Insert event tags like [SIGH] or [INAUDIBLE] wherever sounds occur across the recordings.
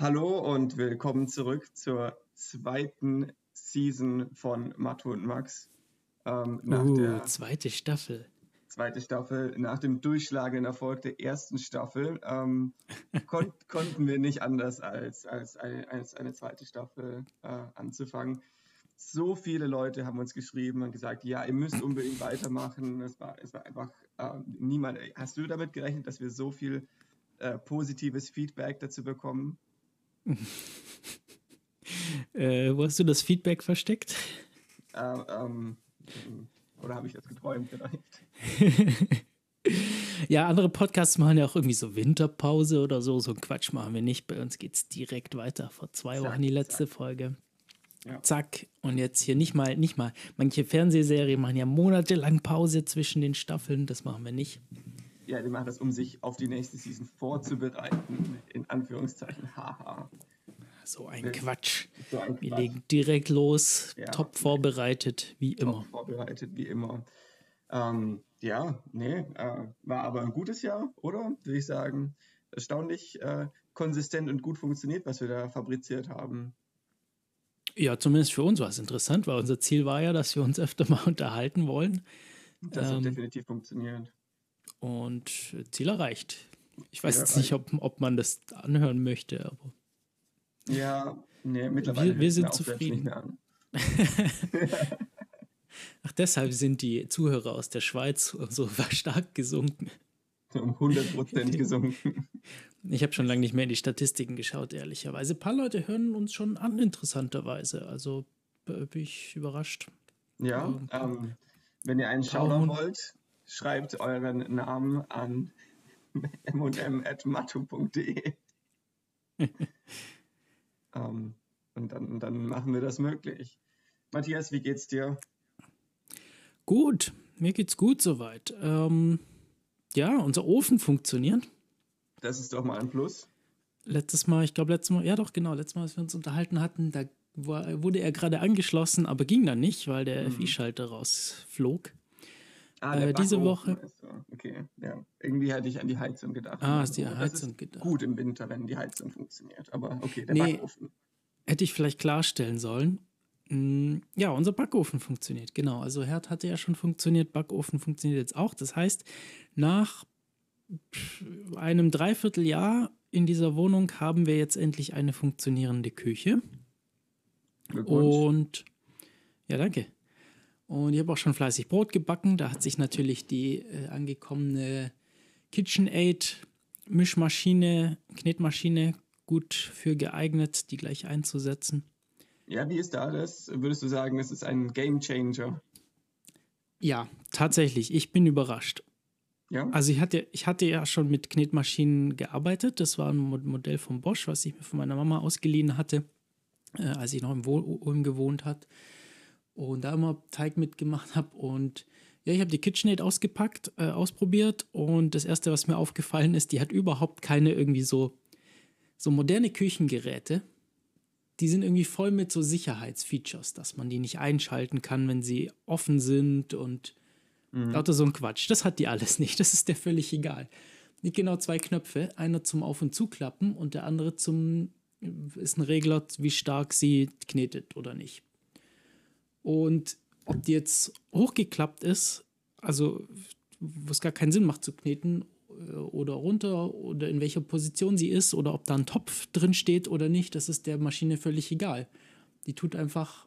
Hallo und willkommen zurück zur zweiten Season von Matto und Max. Ähm, nach uh, der zweite Staffel. Zweite Staffel. Nach dem durchschlagenden Erfolg der ersten Staffel ähm, [LAUGHS] kon konnten wir nicht anders als, als, eine, als eine zweite Staffel äh, anzufangen. So viele Leute haben uns geschrieben und gesagt, ja, ihr müsst unbedingt weitermachen. Es war, es war einfach äh, niemand. Hast du damit gerechnet, dass wir so viel äh, positives Feedback dazu bekommen? [LAUGHS] äh, wo hast du das Feedback versteckt? Äh, ähm, oder habe ich das geträumt vielleicht? [LAUGHS] ja, andere Podcasts machen ja auch irgendwie so Winterpause oder so. So Quatsch machen wir nicht. Bei uns geht es direkt weiter. Vor zwei zack, Wochen die letzte zack. Folge. Ja. Zack. Und jetzt hier nicht mal, nicht mal. Manche Fernsehserien machen ja monatelang Pause zwischen den Staffeln. Das machen wir nicht. Ja, die machen das, um sich auf die nächste Season vorzubereiten. In Anführungszeichen. Haha. So ein Quatsch. So ein Quatsch. Wir legen direkt los. Ja. Top vorbereitet, wie immer. Top vorbereitet, wie immer. Ähm, ja, nee, äh, war aber ein gutes Jahr, oder? Würde ich sagen. Erstaunlich äh, konsistent und gut funktioniert, was wir da fabriziert haben. Ja, zumindest für uns war es interessant, weil unser Ziel war ja, dass wir uns öfter mal [LAUGHS] unterhalten wollen. Das ähm, hat definitiv funktioniert. Und Ziel erreicht. Ich weiß jetzt nicht, ob, ob man das anhören möchte, aber. Ja, nee, mittlerweile. Wir, wir sind zufrieden. [LAUGHS] Ach, deshalb sind die Zuhörer aus der Schweiz [LAUGHS] so stark gesunken. Um 100 Prozent [LAUGHS] gesunken. Ich habe schon lange nicht mehr in die Statistiken geschaut, ehrlicherweise. Ein paar Leute hören uns schon an, interessanterweise. Also bin ich überrascht. Ja, ähm, ähm, wenn ihr einen schauen wollt, schreibt euren Namen an mm.matu.de. [LAUGHS] ähm, und dann, dann machen wir das möglich. Matthias, wie geht's dir? Gut, mir geht's gut soweit. Ähm, ja, unser Ofen funktioniert. Das ist doch mal ein Plus. Letztes Mal, ich glaube, letztes Mal, ja doch, genau, letztes Mal, als wir uns unterhalten hatten, da wurde er gerade angeschlossen, aber ging dann nicht, weil der mhm. FI-Schalter rausflog. Ah, äh, diese Woche. So. Okay, ja. Irgendwie hatte ich an die Heizung gedacht. Ah, ist die Heizung gedacht. Gut im Winter, wenn die Heizung funktioniert. Aber okay, der nee, Backofen. Hätte ich vielleicht klarstellen sollen. Hm, ja, unser Backofen funktioniert, genau. Also Herd hatte ja schon funktioniert, Backofen funktioniert jetzt auch. Das heißt, nach einem Dreivierteljahr in dieser Wohnung haben wir jetzt endlich eine funktionierende Küche. Und ja, danke. Und ich habe auch schon fleißig Brot gebacken. Da hat sich natürlich die äh, angekommene KitchenAid Mischmaschine, Knetmaschine gut für geeignet, die gleich einzusetzen. Ja, wie ist da das? Würdest du sagen, es ist ein Game Changer? Ja, tatsächlich. Ich bin überrascht. Ja? Also ich hatte, ich hatte ja schon mit Knetmaschinen gearbeitet. Das war ein Modell von Bosch, was ich mir von meiner Mama ausgeliehen hatte, äh, als ich noch im Ulm gewohnt hat und da immer Teig mitgemacht habe. Und ja, ich habe die KitchenAid ausgepackt, äh, ausprobiert und das erste, was mir aufgefallen ist, die hat überhaupt keine irgendwie so, so moderne Küchengeräte. Die sind irgendwie voll mit so Sicherheitsfeatures, dass man die nicht einschalten kann, wenn sie offen sind und mhm. lauter so ein Quatsch. Das hat die alles nicht. Das ist der völlig egal. Nicht genau zwei Knöpfe, einer zum Auf- und Zuklappen und der andere zum ist ein Regler, wie stark sie knetet oder nicht. Und ob die jetzt hochgeklappt ist, also wo es gar keinen Sinn macht zu kneten äh, oder runter oder in welcher Position sie ist oder ob da ein Topf drin steht oder nicht, das ist der Maschine völlig egal. Die tut einfach,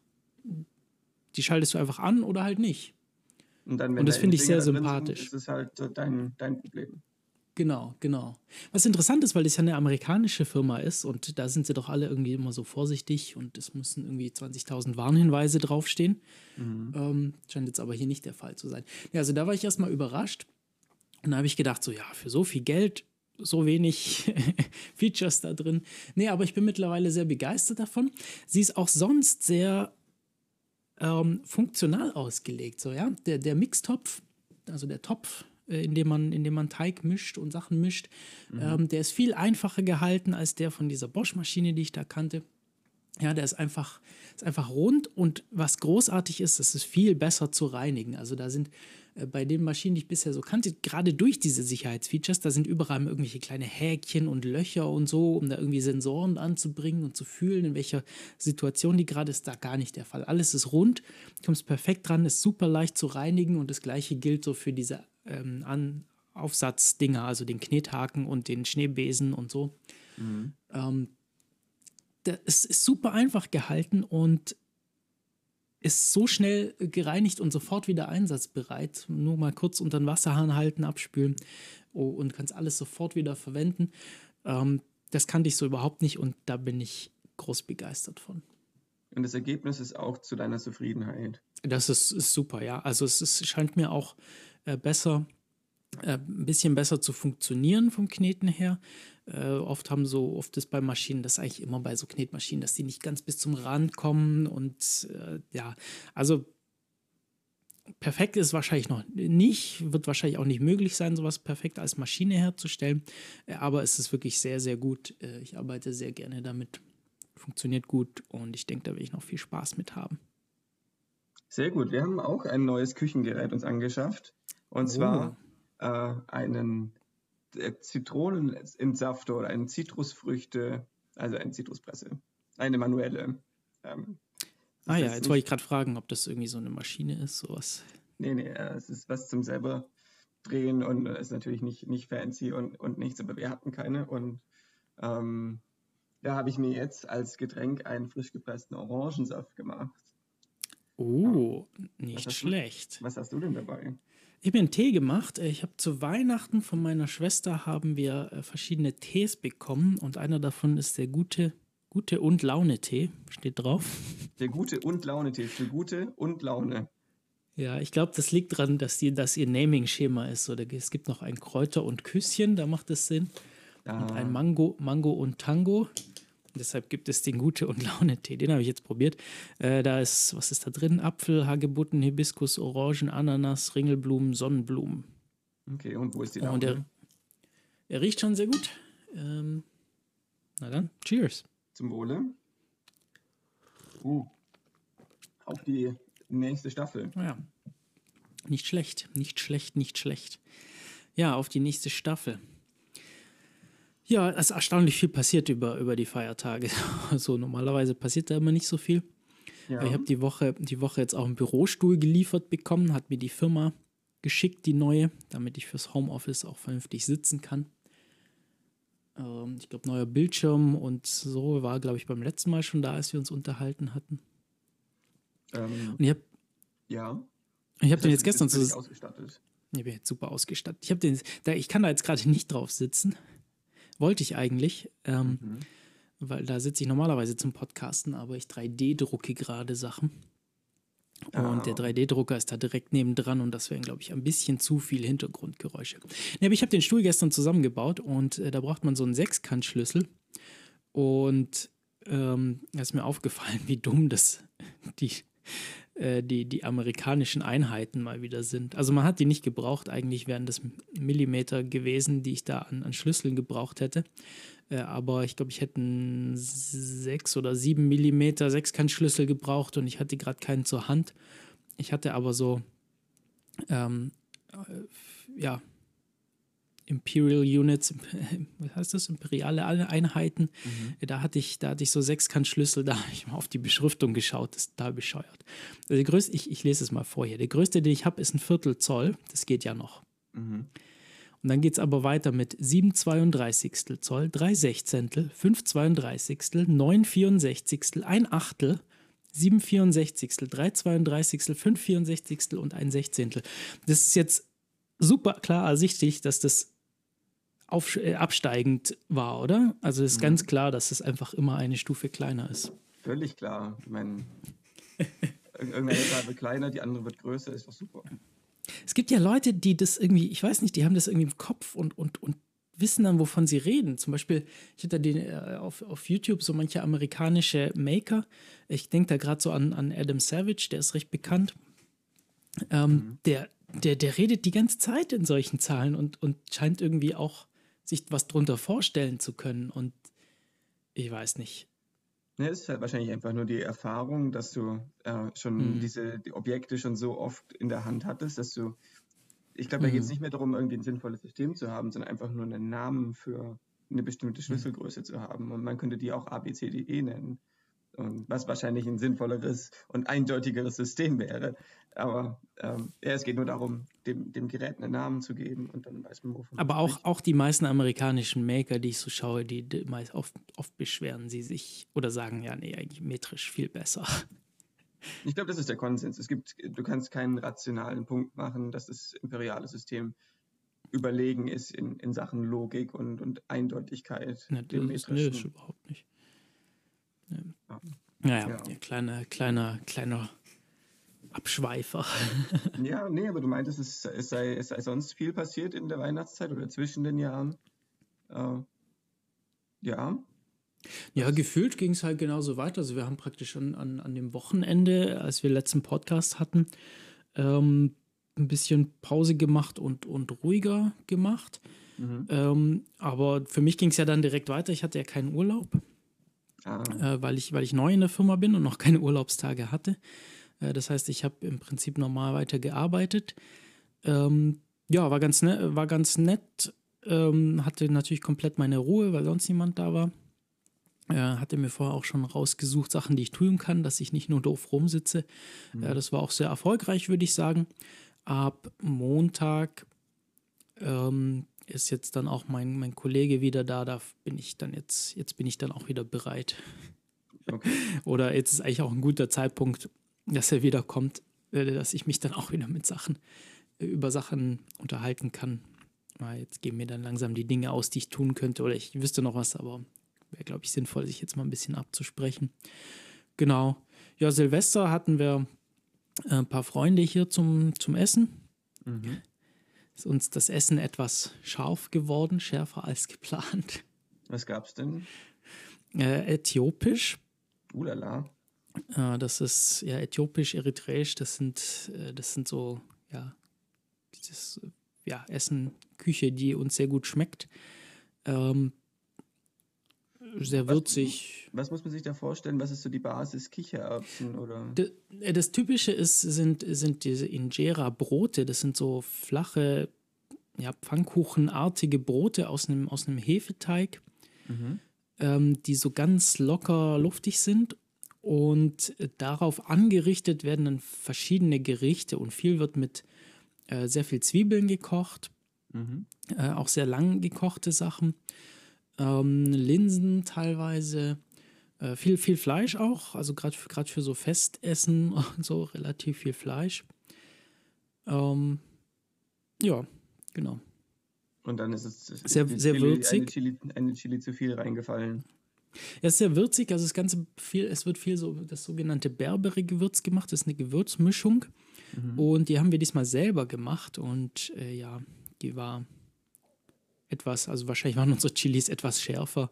die schaltest du einfach an oder halt nicht. Und, dann, Und das finde ich sehr sympathisch. Sind, ist es halt dein, dein Problem. Genau, genau. Was interessant ist, weil das ja eine amerikanische Firma ist und da sind sie doch alle irgendwie immer so vorsichtig und es müssen irgendwie 20.000 Warnhinweise draufstehen. Mhm. Ähm, scheint jetzt aber hier nicht der Fall zu sein. Ja, also da war ich erstmal überrascht und da habe ich gedacht, so ja, für so viel Geld, so wenig [LAUGHS] Features da drin. Nee, aber ich bin mittlerweile sehr begeistert davon. Sie ist auch sonst sehr ähm, funktional ausgelegt, so ja. Der, der Mixtopf, also der Topf, äh, in dem man, in dem man Teig mischt und Sachen mischt. Mhm. Ähm, der ist viel einfacher gehalten als der von dieser Bosch-Maschine, die ich da kannte. Ja, der ist einfach, ist einfach rund und was großartig ist, das ist viel besser zu reinigen. Also da sind äh, bei den Maschinen, die ich bisher so kannte, gerade durch diese Sicherheitsfeatures, da sind überall irgendwelche kleine Häkchen und Löcher und so, um da irgendwie Sensoren anzubringen und zu fühlen, in welcher Situation die gerade ist, da gar nicht der Fall. Alles ist rund, kommst perfekt dran, ist super leicht zu reinigen und das gleiche gilt so für diese ähm, An Aufsatzdinger, also den Knethaken und den Schneebesen und so. Mhm. Ähm, es ist super einfach gehalten und ist so schnell gereinigt und sofort wieder einsatzbereit. Nur mal kurz unter den Wasserhahn halten, abspülen oh, und kannst alles sofort wieder verwenden. Ähm, das kannte ich so überhaupt nicht und da bin ich groß begeistert von. Und das Ergebnis ist auch zu deiner Zufriedenheit. Das ist, ist super, ja. Also es ist, scheint mir auch äh, besser, äh, ein bisschen besser zu funktionieren vom Kneten her. Äh, oft haben so, oft ist bei Maschinen, das eigentlich immer bei so Knetmaschinen, dass die nicht ganz bis zum Rand kommen und äh, ja, also perfekt ist wahrscheinlich noch nicht, wird wahrscheinlich auch nicht möglich sein, sowas perfekt als Maschine herzustellen, äh, aber es ist wirklich sehr, sehr gut. Äh, ich arbeite sehr gerne damit, funktioniert gut und ich denke, da werde ich noch viel Spaß mit haben. Sehr gut. Wir haben auch ein neues Küchengerät uns angeschafft und oh. zwar äh, einen Zitronenentsafter oder eine Zitrusfrüchte, also eine Zitruspresse, eine manuelle. Ähm, ah ja, jetzt wollte ich gerade fragen, ob das irgendwie so eine Maschine ist, sowas. Nee, nee, äh, es ist was zum selber drehen und ist natürlich nicht, nicht fancy und, und nichts, aber wir hatten keine und ähm, da habe ich mir jetzt als Getränk einen frisch gepressten Orangensaft gemacht. Oh, nicht was schlecht. Du, was hast du denn dabei? Ich habe mir einen Tee gemacht. Ich habe zu Weihnachten von meiner Schwester haben wir äh, verschiedene Tees bekommen und einer davon ist der gute, gute und Laune Tee, steht drauf. [LAUGHS] Der gute und Laune Tee für gute und Laune. Ja, ich glaube, das liegt daran, dass, die, dass ihr Naming-Schema ist. Oder es gibt noch ein Kräuter und Küsschen, da macht es Sinn. Ah. Und ein Mango, Mango und Tango. Deshalb gibt es den Gute- und Laune-Tee. Den habe ich jetzt probiert. Äh, da ist, was ist da drin? Apfel, Hagebutten, Hibiskus, Orangen, Ananas, Ringelblumen, Sonnenblumen. Okay, und wo ist die Laune? Und er, er riecht schon sehr gut. Ähm, na dann, cheers. Zum Wohle. Uh, auf die nächste Staffel. Ja. Nicht schlecht, nicht schlecht, nicht schlecht. Ja, auf die nächste Staffel. Ja, es ist erstaunlich viel passiert über, über die Feiertage. [LAUGHS] Also normalerweise passiert da immer nicht so viel. Ja. Ich habe die Woche, die Woche jetzt auch einen Bürostuhl geliefert bekommen, hat mir die Firma geschickt, die neue, damit ich fürs Homeoffice auch vernünftig sitzen kann. Ähm, ich glaube, neuer Bildschirm und so war, glaube ich, beim letzten Mal schon da, als wir uns unterhalten hatten. Ähm, und ich habe ja. Ich habe den jetzt gestern. Ausgestattet. Ich bin jetzt super ausgestattet. Ich habe den, da, ich kann da jetzt gerade nicht drauf sitzen. Wollte ich eigentlich, ähm, mhm. weil da sitze ich normalerweise zum Podcasten, aber ich 3D-drucke gerade Sachen. Und oh. der 3D-Drucker ist da direkt nebendran und das wären, glaube ich, ein bisschen zu viele Hintergrundgeräusche. Nee, aber ich habe den Stuhl gestern zusammengebaut und äh, da braucht man so einen Sechskantschlüssel. Und ähm, da ist mir aufgefallen, wie dumm das die, die, die amerikanischen Einheiten mal wieder sind. Also man hat die nicht gebraucht, eigentlich wären das Millimeter gewesen, die ich da an, an Schlüsseln gebraucht hätte. Äh, aber ich glaube, ich hätte sechs oder sieben Millimeter Sechskantschlüssel gebraucht und ich hatte gerade keinen zur Hand. Ich hatte aber so, ähm, äh, ja, Imperial Units, [LAUGHS] was heißt das? Imperiale Einheiten. Mhm. Da hatte ich, da hatte ich so Sechskantschlüssel, [LAUGHS] da habe ich mal auf die Beschriftung geschaut, das ist total bescheuert. Also der größte, ich, ich lese es mal vor hier. Der größte, den ich habe, ist ein Viertel Zoll. Das geht ja noch. Mhm. Und dann geht es aber weiter mit 7 32 Zoll, 3 Sechzehntel, 5 32, 9 64, 1 Achtel, 7 64, 3 32, 5 64 und 1 Sechzehntel. Das ist jetzt super klar ersichtlich, dass das auf, äh, absteigend war, oder? Also ist mhm. ganz klar, dass es einfach immer eine Stufe kleiner ist. Völlig klar. Ich meine, [LAUGHS] irgendeine Zahl wird kleiner, die andere wird größer, ist doch super. Es gibt ja Leute, die das irgendwie, ich weiß nicht, die haben das irgendwie im Kopf und, und, und wissen dann, wovon sie reden. Zum Beispiel, ich hatte den, äh, auf, auf YouTube so manche amerikanische Maker. Ich denke da gerade so an, an Adam Savage, der ist recht bekannt. Ähm, mhm. der, der, der redet die ganze Zeit in solchen Zahlen und, und scheint irgendwie auch sich was drunter vorstellen zu können. Und ich weiß nicht. Ja, es ist halt wahrscheinlich einfach nur die Erfahrung, dass du äh, schon mhm. diese die Objekte schon so oft in der Hand hattest, dass du, ich glaube, da geht es mhm. nicht mehr darum, irgendwie ein sinnvolles System zu haben, sondern einfach nur einen Namen für eine bestimmte mhm. Schlüsselgröße mhm. zu haben. Und man könnte die auch ABCDE nennen. Und was wahrscheinlich ein sinnvolleres und eindeutigeres System wäre. Aber ähm, ja, es geht nur darum, dem, dem Gerät einen Namen zu geben und dann weiß man, wovon. Aber auch, auch die meisten amerikanischen Maker, die ich so schaue, die, die meist oft, oft beschweren sie sich oder sagen, ja, nee, eigentlich metrisch viel besser. [LAUGHS] Ich glaube, das ist der Konsens. Es gibt, du kannst keinen rationalen Punkt machen, dass das imperiale System überlegen ist in, in Sachen Logik und, und Eindeutigkeit. Ja, das, ist, nee, das ist überhaupt nicht. Ja. Ja. Naja, ja. kleiner, kleiner, kleiner Abschweifer. [LAUGHS] ja, nee, aber du meintest, es, es, sei, es sei sonst viel passiert in der Weihnachtszeit oder zwischen den Jahren. Äh, ja. Ja, gefühlt ging es halt genauso weiter. Also wir haben praktisch schon an, an dem Wochenende, als wir letzten Podcast hatten, ähm, ein bisschen Pause gemacht und, und ruhiger gemacht. Mhm. Ähm, aber für mich ging es ja dann direkt weiter. Ich hatte ja keinen Urlaub, ah. äh, weil, ich, weil ich neu in der Firma bin und noch keine Urlaubstage hatte. Äh, das heißt, ich habe im Prinzip normal weiter gearbeitet. Ähm, ja, war ganz, ne war ganz nett. Ähm, hatte natürlich komplett meine Ruhe, weil sonst niemand da war. Äh, hatte mir vorher auch schon rausgesucht, Sachen, die ich tun kann, dass ich nicht nur doof rumsitze. Mhm. Äh, das war auch sehr erfolgreich, würde ich sagen. Ab Montag ähm, ist jetzt dann auch mein, mein Kollege wieder da. Da bin ich dann jetzt, jetzt bin ich dann auch wieder bereit. Okay. [LAUGHS] Oder jetzt ist eigentlich auch ein guter Zeitpunkt, dass er wiederkommt, äh, dass ich mich dann auch wieder mit Sachen, äh, über Sachen unterhalten kann. Weil jetzt gehen mir dann langsam die Dinge aus, die ich tun könnte. Oder ich wüsste noch was, aber wäre, glaube ich, sinnvoll, sich jetzt mal ein bisschen abzusprechen. Genau. Ja, Silvester hatten wir äh, ein paar Freunde hier zum, zum Essen. Mhm. Ist uns das Essen etwas scharf geworden, schärfer als geplant. Was gab's denn? Äh, äthiopisch. Ulala. Äh, das ist ja äthiopisch, eritreisch, das sind, äh, das sind so, ja, dieses ja, Essen, Küche, die uns sehr gut schmeckt. Ähm, sehr würzig. Was, was, muss man sich da vorstellen? Was ist so die Basis? Kichererbsen oder? Das, äh, das Typische ist, sind, sind diese Injera-Brote. Das sind so flache, ja, Pfannkuchenartige Brote aus einem, aus einem Hefeteig, mhm. ähm, die so ganz locker luftig sind und darauf angerichtet werden dann verschiedene Gerichte und viel wird mit äh, sehr viel Zwiebeln gekocht, mhm. äh, auch sehr lang gekochte Sachen, ähm, Linsen teilweise, äh, viel, viel Fleisch auch, also gerade für, für so Festessen [LAUGHS] und so relativ viel Fleisch. Ähm, ja, genau. Und dann ist es sehr, sehr Chili, würzig. Eine Chili, eine Chili zu viel reingefallen. Ja, ist sehr würzig. Also das Ganze viel, es wird viel so das sogenannte Berbere-Gewürz gemacht. Das ist eine Gewürzmischung. Mhm. Und die haben wir diesmal selber gemacht. Und äh, ja, die war etwas, also wahrscheinlich waren unsere Chilis etwas schärfer.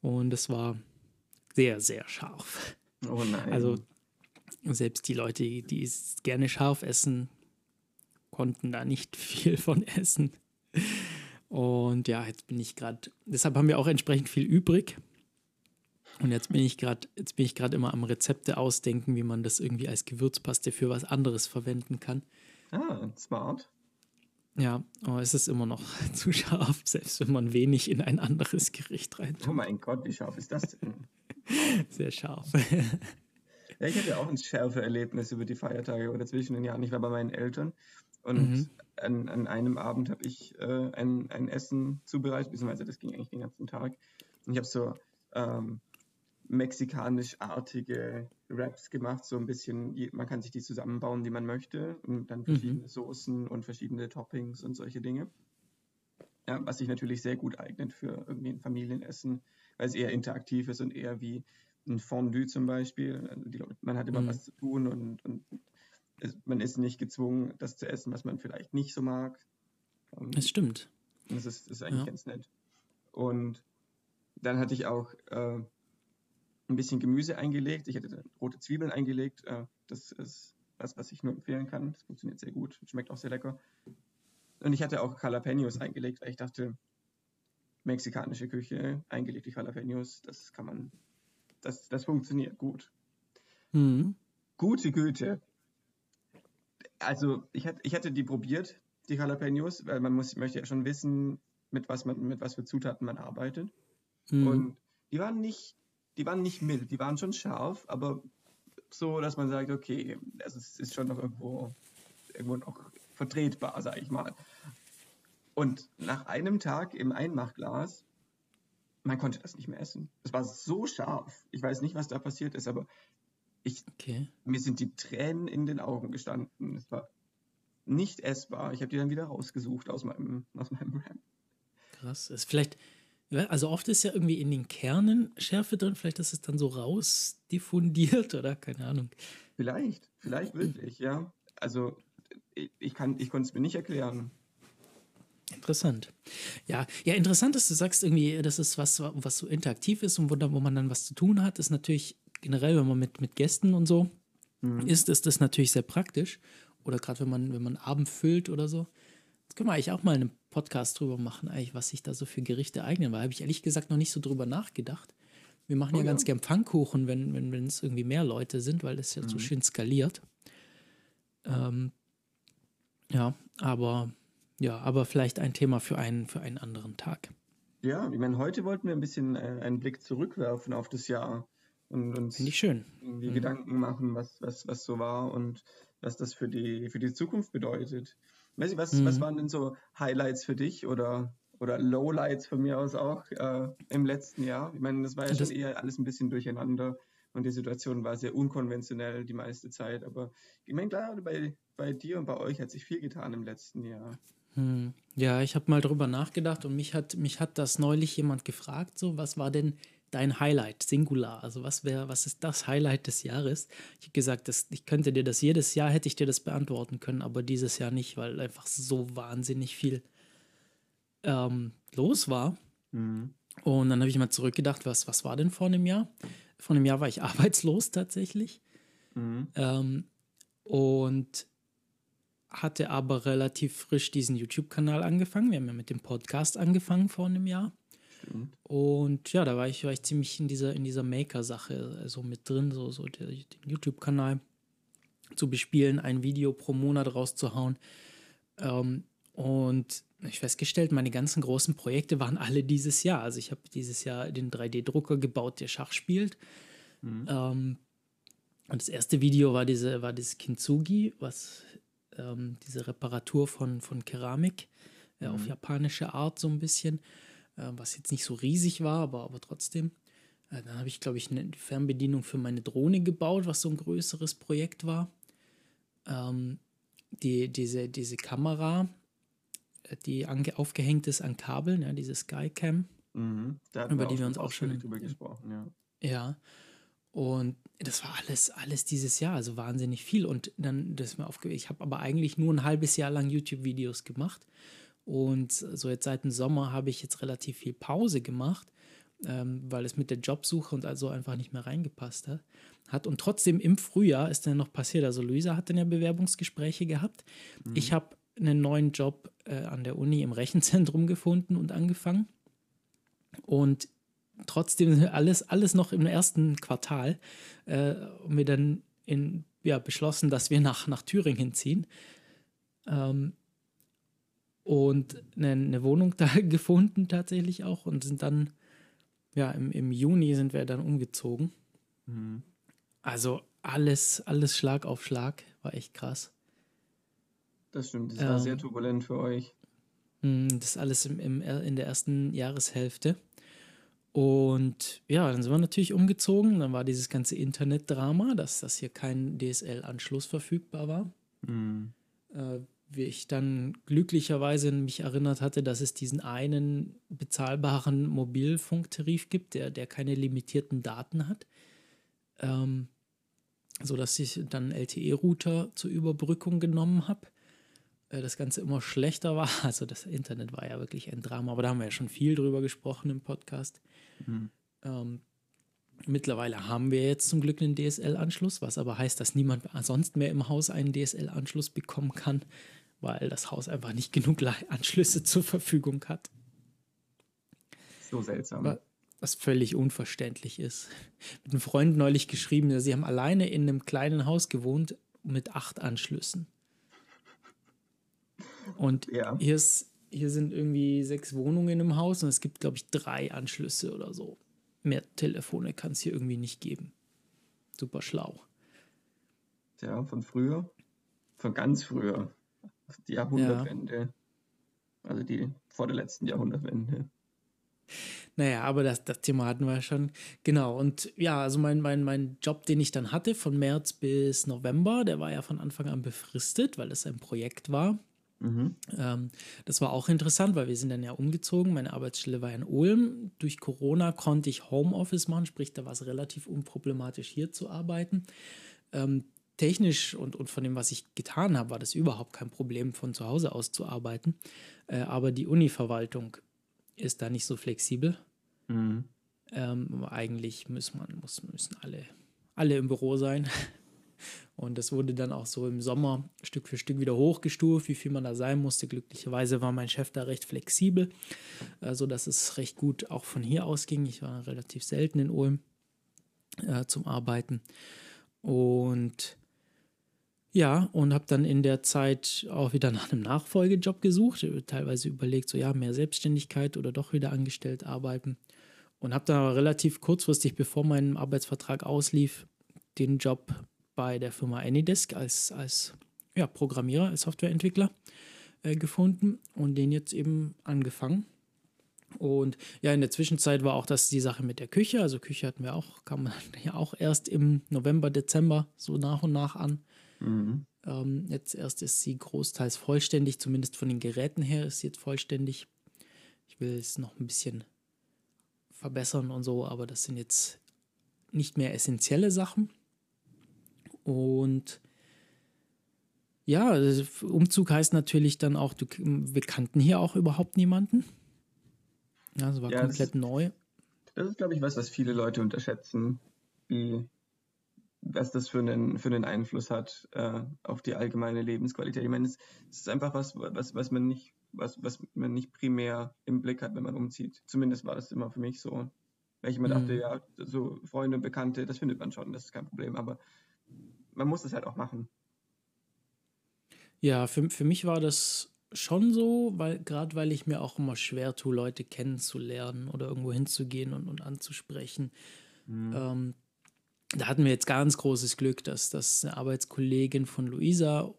Und es war sehr, sehr scharf. Oh nein. Also selbst die Leute, die es gerne scharf essen, konnten da nicht [LAUGHS] viel von essen. Und ja, jetzt bin ich gerade, deshalb haben wir auch entsprechend viel übrig. Und jetzt bin ich gerade, jetzt bin ich gerade immer am Rezepte ausdenken, wie man das irgendwie als Gewürzpaste für was anderes verwenden kann. Ah, smart. Ja, aber es ist immer noch [LAUGHS] zu scharf, selbst wenn man wenig in ein anderes Gericht rein. Oh mein Gott, wie scharf ist das denn? [LAUGHS] Sehr scharf. Ja, ich hatte auch ein schärfe Erlebnis über die Feiertage oder zwischen den Jahren. Ich war bei meinen Eltern und mhm. an, an einem Abend habe ich äh, ein, ein Essen zubereitet, beziehungsweise das ging eigentlich den ganzen Tag. Und ich habe so ähm, mexikanisch-artige Wraps gemacht, so ein bisschen, man kann sich die zusammenbauen, wie man möchte und dann mhm. verschiedene mhm. Soßen und verschiedene Toppings und solche Dinge. Ja, was sich natürlich sehr gut eignet für irgendwie ein Familienessen, weil es eher interaktiv ist und eher wie ein Fondue zum Beispiel. Also die, man hat immer mhm. was zu tun und, und es, man ist nicht gezwungen, das zu essen, was man vielleicht nicht so mag. Ähm, das stimmt. Das ist, das ist eigentlich ja. ganz nett. Und dann hatte ich auch äh, ein bisschen Gemüse eingelegt. Ich hätte rote Zwiebeln eingelegt. Äh, das ist was, was ich nur empfehlen kann. Das funktioniert sehr gut. Schmeckt auch sehr lecker. Und ich hatte auch Jalapenos eingelegt, weil ich dachte, mexikanische Küche, eingelegte Jalapenos, das kann man das, das funktioniert gut. Mhm. Gute Güte. Also ich, hatte, ich hatte die probiert, die Jalapenos, weil man muss, möchte ja schon wissen, mit was man, mit was für Zutaten man arbeitet. Mhm. Und die waren nicht, die waren nicht mild, die waren schon scharf, aber so, dass man sagt, okay, also es ist schon noch irgendwo, irgendwo noch vertretbar, sag ich mal. Und nach einem Tag im Einmachglas, man konnte das nicht mehr essen. Es war so scharf. Ich weiß nicht, was da passiert ist, aber ich, okay. mir sind die Tränen in den Augen gestanden. Es war nicht essbar. Ich habe die dann wieder rausgesucht aus meinem, aus meinem RAM. Krass. Ist vielleicht, also oft ist ja irgendwie in den Kernen Schärfe drin, vielleicht ist es dann so rausdiffundiert [LAUGHS] oder keine Ahnung. Vielleicht, vielleicht wirklich, ja. Also ich, ich, kann, ich konnte es mir nicht erklären. Interessant. Ja, ja, interessant, dass du sagst, irgendwie, das ist was, was so interaktiv ist und wo, wo man dann was zu tun hat, ist natürlich generell, wenn man mit, mit Gästen und so mhm. ist, ist das natürlich sehr praktisch. Oder gerade wenn man, wenn man Abend füllt oder so. Jetzt können wir eigentlich auch mal einen Podcast drüber machen, eigentlich, was sich da so für Gerichte eignen, weil habe ich ehrlich gesagt noch nicht so drüber nachgedacht. Wir machen oh, ja, ja, ganz gern Pfannkuchen, wenn, wenn, wenn es irgendwie mehr Leute sind, weil das ja mhm. so schön skaliert. Ähm, ja, aber ja, aber vielleicht ein Thema für einen, für einen anderen Tag. Ja, ich meine, heute wollten wir ein bisschen äh, einen Blick zurückwerfen auf das Jahr und uns Finde ich schön. irgendwie mhm. Gedanken machen, was, was, was so war und was das für die, für die Zukunft bedeutet. Ich, was, mhm. was waren denn so Highlights für dich oder, oder Lowlights von mir aus auch äh, im letzten Jahr? Ich meine, das war ja das schon eher alles ein bisschen durcheinander und die Situation war sehr unkonventionell die meiste Zeit. Aber ich meine, klar, bei, bei dir und bei euch hat sich viel getan im letzten Jahr. Hm. Ja, ich habe mal drüber nachgedacht und mich hat, mich hat das neulich jemand gefragt, so, was war denn dein Highlight, Singular? Also was wäre, was ist das Highlight des Jahres? Ich habe gesagt, das, ich könnte dir das jedes Jahr, hätte ich dir das beantworten können, aber dieses Jahr nicht, weil einfach so wahnsinnig viel ähm, los war. Mhm. Und dann habe ich mal zurückgedacht, was, was war denn vor einem Jahr? Vor einem Jahr war ich [LAUGHS] arbeitslos tatsächlich. Mhm. Ähm, und hatte aber relativ frisch diesen YouTube-Kanal angefangen. Wir haben ja mit dem Podcast angefangen vor einem Jahr. Stimmt. Und ja, da war ich, war ich ziemlich in dieser, in dieser Maker-Sache so mit drin, so, so den YouTube-Kanal zu bespielen, ein Video pro Monat rauszuhauen. Ähm, und ich festgestellt, meine ganzen großen Projekte waren alle dieses Jahr. Also ich habe dieses Jahr den 3D-Drucker gebaut, der Schach spielt. Mhm. Ähm, und das erste Video war diese, war dieses Kintsugi, was ähm, diese Reparatur von, von Keramik äh, mhm. auf japanische Art so ein bisschen, äh, was jetzt nicht so riesig war, aber, aber trotzdem. Äh, dann habe ich, glaube ich, eine Fernbedienung für meine Drohne gebaut, was so ein größeres Projekt war. Ähm, die, diese, diese Kamera, äh, die ange, aufgehängt ist an Kabeln, ja, diese Skycam, mhm. über die wir uns auch schon drüber gesprochen, ja. Ja, und das war alles, alles dieses Jahr, also wahnsinnig viel. Und dann, das mir aufge ich habe aber eigentlich nur ein halbes Jahr lang YouTube-Videos gemacht. Und so jetzt seit dem Sommer habe ich jetzt relativ viel Pause gemacht, ähm, weil es mit der Jobsuche und also einfach nicht mehr reingepasst hat. hat. Und trotzdem im Frühjahr ist dann noch passiert. Also Luisa hat dann ja Bewerbungsgespräche gehabt. Mhm. Ich habe einen neuen Job äh, an der Uni im Rechenzentrum gefunden und angefangen. Und trotzdem alles, alles noch im ersten Quartal äh, und wir dann in, ja, beschlossen, dass wir nach, nach Thüringen ziehen. Ähm, und eine, eine, Wohnung [LAUGHS] da gefunden tatsächlich auch und sind dann, ja, im, im Juni sind wir dann umgezogen. Mhm. Also alles, alles Schlag auf Schlag, war echt krass. Das stimmt, das ähm, war sehr turbulent für euch. Hm, das alles im, im, in der ersten Jahreshälfte. Und ja, dann sind wir natürlich umgezogen. Dann war dieses ganze Internetdrama, dass das hier kein DSL-Anschluss verfügbar war. Mhm. Äh, wie ich dann glücklicherweise mich erinnert hatte, dass es diesen einen bezahlbaren Mobilfunktarif gibt, der, der keine limitierten Daten hat. Ähm, so dass ich dann LTE-Router zur Überbrückung genommen habe. Äh, das Ganze immer schlechter war. [LAUGHS] Also das Internet war ja wirklich ein Drama, aber da haben wir ja schon viel drüber gesprochen im Podcast. Mhm. Ähm, mittlerweile haben wir jetzt zum Glück einen DSL-Anschluss, was aber heißt, dass niemand sonst mehr im Haus einen DSL-Anschluss bekommen kann, weil das Haus einfach nicht genug Anschlüsse zur Verfügung hat. So seltsam. Was völlig unverständlich ist. Mit einem Freund neulich geschrieben, sie haben alleine in einem kleinen Haus gewohnt mit acht Anschlüssen. Und ja. hier, ist, hier sind irgendwie sechs Wohnungen im Haus und es gibt, glaube ich, drei Anschlüsse oder so. Mehr Telefone kann es hier irgendwie nicht geben. Super schlau. Ja, von früher. Von ganz früher. Die Jahrhundertwende. Ja. Also die vor der letzten Jahrhundertwende. Naja, aber das, das Thema hatten wir schon. Genau. Und ja, also mein, mein, mein Job, den ich dann hatte, von März bis November, der war ja von Anfang an befristet, weil es ein Projekt war. Mhm. Ähm, das war auch interessant, weil wir sind dann ja umgezogen. Meine Arbeitsstelle war in Ulm. Durch Corona konnte ich Homeoffice machen, sprich, da war es relativ unproblematisch, hier zu arbeiten. Ähm, technisch und, und von dem, was ich getan habe, war das überhaupt kein Problem, von zu Hause aus zu arbeiten. Äh, aber die Uni-Verwaltung ist da nicht so flexibel. Mhm. Ähm, eigentlich muss man, muss, müssen alle, alle im Büro sein. [LAUGHS] Und das wurde dann auch so im Sommer Stück für Stück wieder hochgestuft, wie viel man da sein musste. Glücklicherweise war mein Chef da recht flexibel, äh, sodass es recht gut auch von hier aus ging. Ich war relativ selten in Ulm äh, zum Arbeiten. Und ja, und habe dann in der Zeit auch wieder nach einem Nachfolgejob gesucht, teilweise überlegt, so ja, mehr Selbstständigkeit oder doch wieder angestellt arbeiten. Und habe dann aber relativ kurzfristig, bevor mein Arbeitsvertrag auslief, den Job bei der Firma Anydesk als, als ja, Programmierer, als Softwareentwickler äh, gefunden und den jetzt eben angefangen. Und ja, in der Zwischenzeit war auch das die Sache mit der Küche. Also Küche hatten wir auch, kam [LAUGHS] ja auch erst im November, Dezember so nach und nach an. Mhm. Ähm, jetzt erst ist sie großteils vollständig, zumindest von den Geräten her ist sie jetzt vollständig. Ich will es noch ein bisschen verbessern und so, aber das sind jetzt nicht mehr essentielle Sachen. Und ja, Umzug heißt natürlich dann auch, du, wir kannten hier auch überhaupt niemanden. Ja, es war ja, komplett das, neu. Das ist, glaube ich, was, was viele Leute unterschätzen, wie was das für einen, für einen Einfluss hat äh, auf die allgemeine Lebensqualität. Ich meine, es, es, ist einfach was, was, was man nicht, was, was man nicht primär im Blick hat, wenn man umzieht. Zumindest war das immer für mich so. Weil ich immer mhm. dachte, ja, so Freunde, Bekannte, das findet man schon, das ist kein Problem, aber man muss es halt auch machen. Ja, für, für mich war das schon so, weil gerade weil ich mir auch immer schwer tue, Leute kennenzulernen oder irgendwo hinzugehen und, und anzusprechen. Mhm. Ähm, da hatten wir jetzt ganz großes Glück, dass, dass eine Arbeitskollegin von Luisa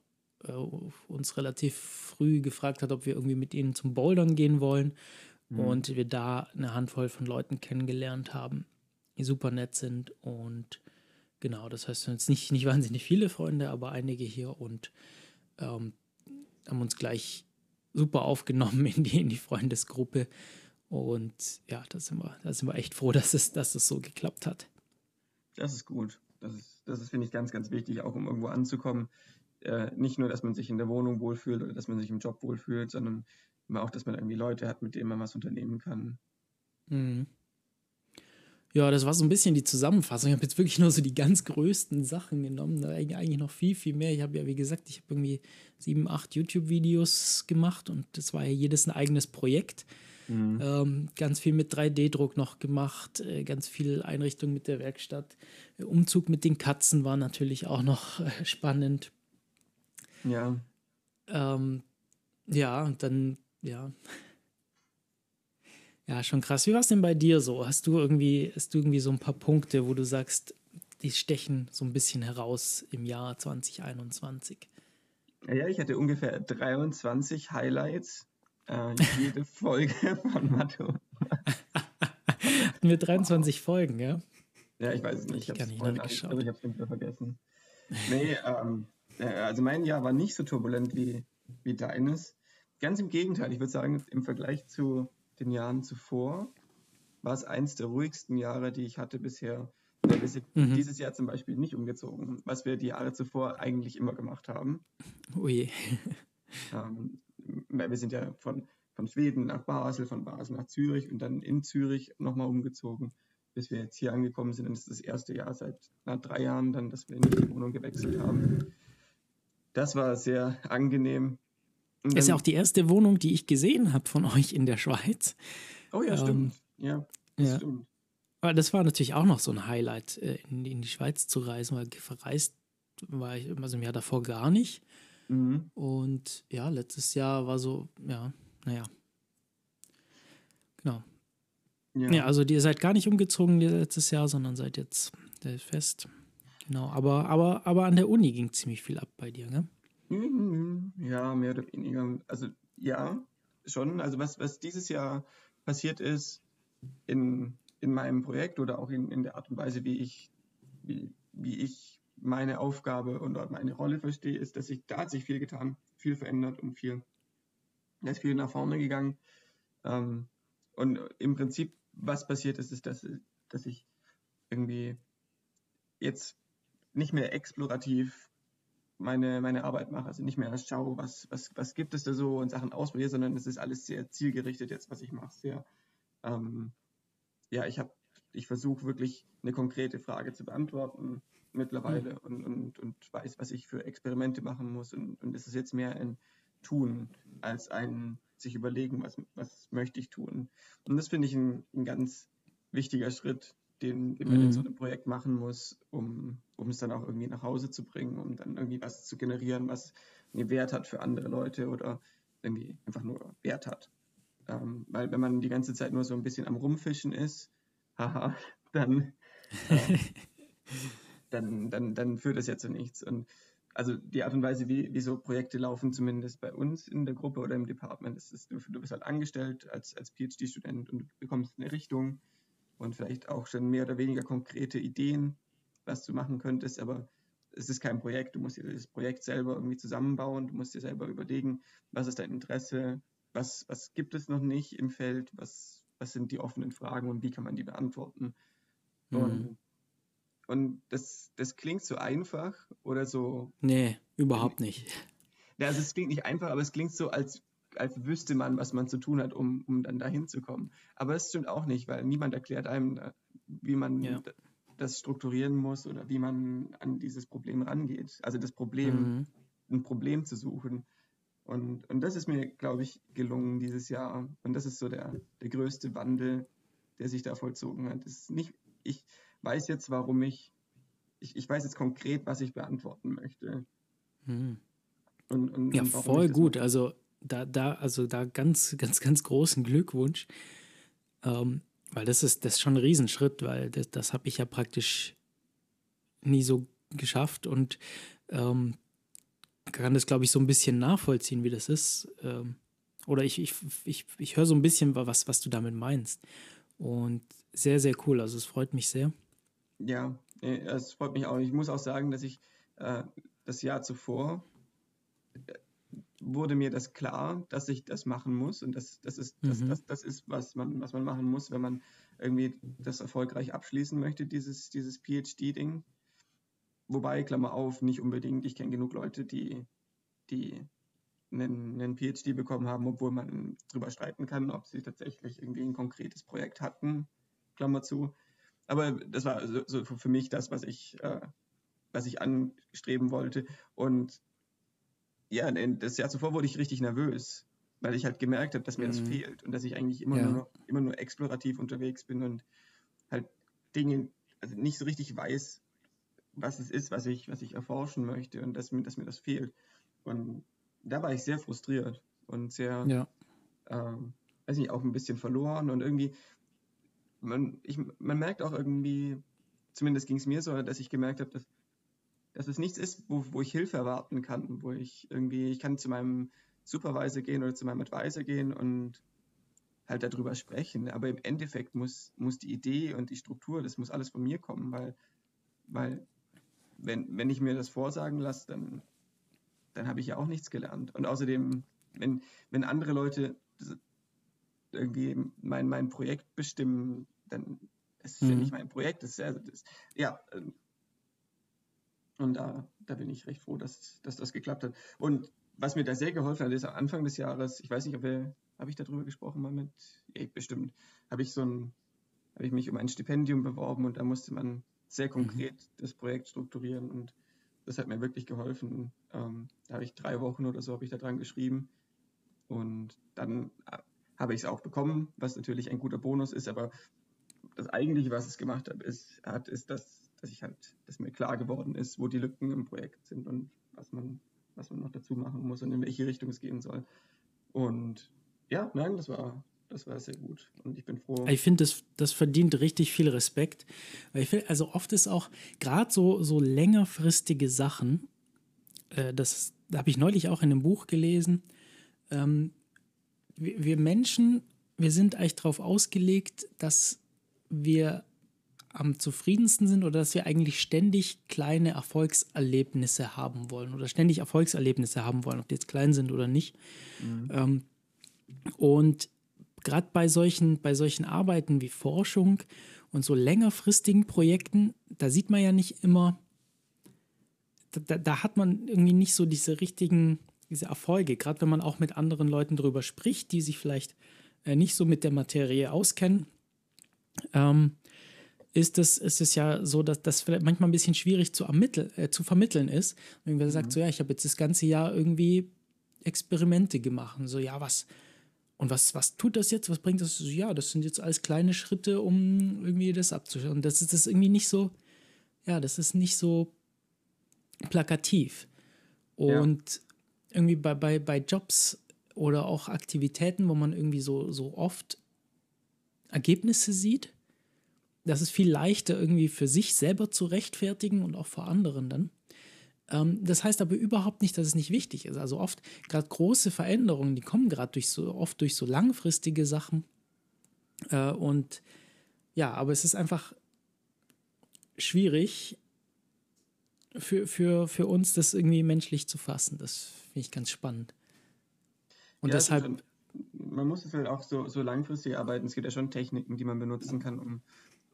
äh, uns relativ früh gefragt hat, ob wir irgendwie mit ihnen zum Bouldern gehen wollen. Mhm. Und wir da eine Handvoll von Leuten kennengelernt haben, die super nett sind. Und genau, das heißt jetzt nicht, nicht wahnsinnig viele Freunde, aber einige hier und ähm, haben uns gleich super aufgenommen [LAUGHS] in die, in die Freundesgruppe. Und ja, da sind wir, da sind wir echt froh, dass es, dass es so geklappt hat. Das ist gut. Das ist, das ist finde ich, ganz, ganz wichtig, auch um irgendwo anzukommen. Äh, nicht nur, dass man sich in der Wohnung wohlfühlt oder dass man sich im Job wohlfühlt, sondern immer auch, dass man irgendwie Leute hat, mit denen man was unternehmen kann. Mhm. Ja, das war so ein bisschen die Zusammenfassung. Ich habe jetzt wirklich nur so die ganz größten Sachen genommen. Da eigentlich noch viel, viel mehr. Ich habe ja, wie gesagt, ich habe irgendwie sieben, acht YouTube-Videos gemacht und das war ja jedes ein eigenes Projekt. Mhm. Ähm, ganz viel mit 3D-Druck noch gemacht, äh, ganz viel Einrichtung mit der Werkstatt. Der Umzug mit den Katzen war natürlich auch noch äh, spannend. Ja. Ähm, ja, und dann, ja. Ja, schon krass. Wie war es denn bei dir so? Hast du irgendwie, hast du irgendwie so ein paar Punkte, wo du sagst, die stechen so ein bisschen heraus im Jahr 2021? Ja, ich hatte ungefähr 23 Highlights äh, jede [LAUGHS] Folge von Matto. Hatten wir 23 wow. Folgen, ja? Ja, ich weiß es nicht. Ich, ich habe es aber ich habe es wieder vergessen. Nee, ähm, äh, also mein Jahr war nicht so turbulent wie, wie deines. Ganz im Gegenteil, ich würde sagen, im Vergleich zu den Jahren zuvor war es eins der ruhigsten Jahre, die ich hatte bisher. Wir sind mhm. dieses Jahr zum Beispiel nicht umgezogen, was wir die Jahre zuvor eigentlich immer gemacht haben. Ui. ähm, wir sind ja von, von Schweden nach Basel, von Basel nach Zürich und dann in Zürich nochmal umgezogen, bis wir jetzt hier angekommen sind. Und das ist das erste Jahr seit na, drei Jahren dann, dass wir in die Wohnung gewechselt haben. Das war sehr angenehm. Und ist ja auch die erste Wohnung, die ich gesehen habe von euch in der Schweiz. Oh ja, stimmt. Ähm, ja, ja. Stimmt. Aber das war natürlich auch noch so ein Highlight, äh, in, in die Schweiz zu reisen, weil verreist war ich also im Jahr davor gar nicht. Mhm. Und ja, letztes Jahr war so, ja, naja. Genau. Ja. ja, also ihr seid gar nicht umgezogen letztes Jahr, sondern seid jetzt fest. Genau, aber, aber, aber an der Uni ging ziemlich viel ab bei dir, ne? Ja, mehr oder weniger. Also ja, schon. Also was, was dieses Jahr passiert ist, in in meinem Projekt oder auch in, in der Art und Weise, wie ich, wie, wie ich meine Aufgabe und meine Rolle verstehe, ist, dass sich da hat sich viel getan, viel verändert und viel, ist viel nach vorne gegangen. Ähm, und im Prinzip, was passiert ist, ist, dass, dass ich irgendwie jetzt nicht mehr explorativ meine, meine Arbeit mache, also nicht mehr schaue, was, was, was gibt es da so und Sachen ausprobiere, sondern es ist alles sehr zielgerichtet jetzt, was ich mache, sehr ähm, ja, ich habe, ich versuche wirklich eine konkrete Frage zu beantworten mittlerweile mhm. und, und, und weiß, was ich für Experimente machen muss. Und, und es ist jetzt mehr ein Tun als ein sich überlegen, was, was möchte ich tun. Und das finde ich ein, ein ganz wichtiger Schritt, den, den man mhm. in so einem Projekt machen muss, um, um es dann auch irgendwie nach Hause zu bringen, um dann irgendwie was zu generieren, was einen Wert hat für andere Leute oder irgendwie einfach nur Wert hat. Ähm, weil wenn man die ganze Zeit nur so ein bisschen am Rumfischen ist, haha, [LAUGHS] dann, äh, [LAUGHS] dann, dann, dann führt das ja zu nichts. Und also die Art und Weise, wie, wie so Projekte laufen, zumindest bei uns in der Gruppe oder im Department, ist, ist du, du bist halt angestellt als, als PhD-Student und du bekommst eine Richtung und vielleicht auch schon mehr oder weniger konkrete Ideen, was du machen könntest, aber es ist kein Projekt. Du musst dir das Projekt selber irgendwie zusammenbauen, du musst dir selber überlegen, was ist dein Interesse, was, was gibt es noch nicht im Feld, was, was sind die offenen Fragen und wie kann man die beantworten. Mhm. Und, und das, das klingt so einfach oder so. Nee, überhaupt nicht. [LAUGHS] Ja, also es klingt nicht einfach, aber es klingt so, als, als wüsste man, was man zu tun hat, um, um dann dahin zu kommen. Aber das stimmt auch nicht, weil niemand erklärt einem, wie man ja. das strukturieren muss oder wie man an dieses Problem rangeht. Also das Problem, mhm. ein Problem zu suchen. Und, und das ist mir, glaube ich, gelungen dieses Jahr. Und das ist so der, der größte Wandel, der sich da vollzogen hat. Das ist nicht, ich weiß jetzt, warum ich, ich, ich weiß jetzt konkret, was ich beantworten möchte. Hm. Und, und, ja, und voll gut. Also da, da, also da ganz, ganz, ganz großen Glückwunsch. Ähm, weil das ist, das ist schon ein Riesenschritt, weil das, das habe ich ja praktisch nie so geschafft. Und ähm, kann das, glaube ich, so ein bisschen nachvollziehen, wie das ist. Ähm, oder ich, ich, ich, ich höre so ein bisschen, was, was du damit meinst. Und sehr, sehr cool. Also es freut mich sehr. Ja, es freut mich auch. Ich muss auch sagen, dass ich äh, das Jahr zuvor äh, wurde mir das klar, dass ich das machen muss. Und das, das, ist, das, mhm. das, das ist, was man, was man machen muss, wenn man irgendwie das erfolgreich abschließen möchte, dieses, dieses PhD-Ding. Wobei, Klammer auf, nicht unbedingt. Ich kenne genug Leute, die, die einen, einen PhD bekommen haben, obwohl man darüber streiten kann, ob sie tatsächlich irgendwie ein konkretes Projekt hatten. Klammer zu. Aber das war so, so für mich das, was ich, äh, was ich anstreben wollte. Und ja, das Jahr zuvor wurde ich richtig nervös, weil ich halt gemerkt habe, dass mir mhm. das fehlt und dass ich eigentlich immer, ja. nur, immer nur explorativ unterwegs bin und halt Dinge, also nicht so richtig weiß, was es ist, was ich, was ich erforschen möchte und dass mir, dass mir das fehlt. Und da war ich sehr frustriert und sehr, ja. ähm, weiß nicht, auch ein bisschen verloren und irgendwie, man, ich, man merkt auch irgendwie, zumindest ging es mir so, dass ich gemerkt habe, dass, dass es nichts ist, wo, wo ich Hilfe erwarten kann, wo ich irgendwie, ich kann zu meinem Supervisor gehen oder zu meinem Advisor gehen und halt darüber sprechen. Aber im Endeffekt muss, muss die Idee und die Struktur, das muss alles von mir kommen, weil, weil wenn, wenn ich mir das vorsagen lasse, dann, dann habe ich ja auch nichts gelernt. Und außerdem, wenn, wenn andere Leute irgendwie mein, mein Projekt bestimmen, dann ist es mhm. ja nicht mein Projekt. Das ist, also das, ja, ähm, und da, da bin ich recht froh, dass, dass das geklappt hat. Und was mir da sehr geholfen hat, ist am Anfang des Jahres, ich weiß nicht, ob wir, habe ich darüber gesprochen mal mit, ja, bestimmt, habe ich so ein, habe ich mich um ein Stipendium beworben und da musste man sehr mhm. konkret mhm. das Projekt strukturieren und das hat mir wirklich geholfen. Ähm, da habe ich drei Wochen oder so habe ich da dran geschrieben und dann äh, habe ich es auch bekommen, was natürlich ein guter Bonus ist, aber das eigentliche, was es gemacht hat, ist, hat, ist dass, dass ich halt, dass mir klar geworden ist, wo die Lücken im Projekt sind und was man, was man noch dazu machen muss und in welche Richtung es gehen soll. Und ja, nein, das war, das war sehr gut. Und ich bin froh. Ich finde, das, das verdient richtig viel Respekt. Weil ich finde, also oft ist auch gerade so, so längerfristige Sachen, äh, das habe ich neulich auch in einem Buch gelesen. Ähm, wir, wir Menschen, wir sind eigentlich darauf ausgelegt, dass wir am zufriedensten sind oder dass wir eigentlich ständig kleine Erfolgserlebnisse haben wollen oder ständig Erfolgserlebnisse haben wollen, ob die jetzt klein sind oder nicht. Mhm. Ähm, und gerade bei solchen, bei solchen Arbeiten wie Forschung und so längerfristigen Projekten, da sieht man ja nicht immer, da, da hat man irgendwie nicht so diese richtigen, diese Erfolge, gerade wenn man auch mit anderen Leuten darüber spricht, die sich vielleicht äh, nicht so mit der Materie auskennen. Ähm, ist es, ist es ja so, dass das vielleicht manchmal ein bisschen schwierig zu, ermitteln, äh, zu vermitteln ist. Wenn man mhm. sagt, so ja, ich habe jetzt das ganze Jahr irgendwie Experimente gemacht. Und so, ja, was, und was, was tut das jetzt? Was bringt das? So, ja, das sind jetzt alles kleine Schritte, um irgendwie das abzuschauen. Und das ist das irgendwie nicht so, ja, das ist nicht so plakativ. Und ja. irgendwie bei, bei, bei Jobs oder auch Aktivitäten, wo man irgendwie so, so oft Ergebnisse sieht, das ist viel leichter irgendwie für sich selber zu rechtfertigen und auch vor anderen dann. Ähm, das heißt aber überhaupt nicht, dass es nicht wichtig ist. Also oft, gerade große Veränderungen, die kommen gerade durch so, oft durch so langfristige Sachen. Äh, und ja, aber es ist einfach schwierig für, für, für uns, das irgendwie menschlich zu fassen. Das finde ich ganz spannend. Und ja, deshalb. Man muss es halt auch so, so langfristig arbeiten. Es gibt ja schon Techniken, die man benutzen kann, um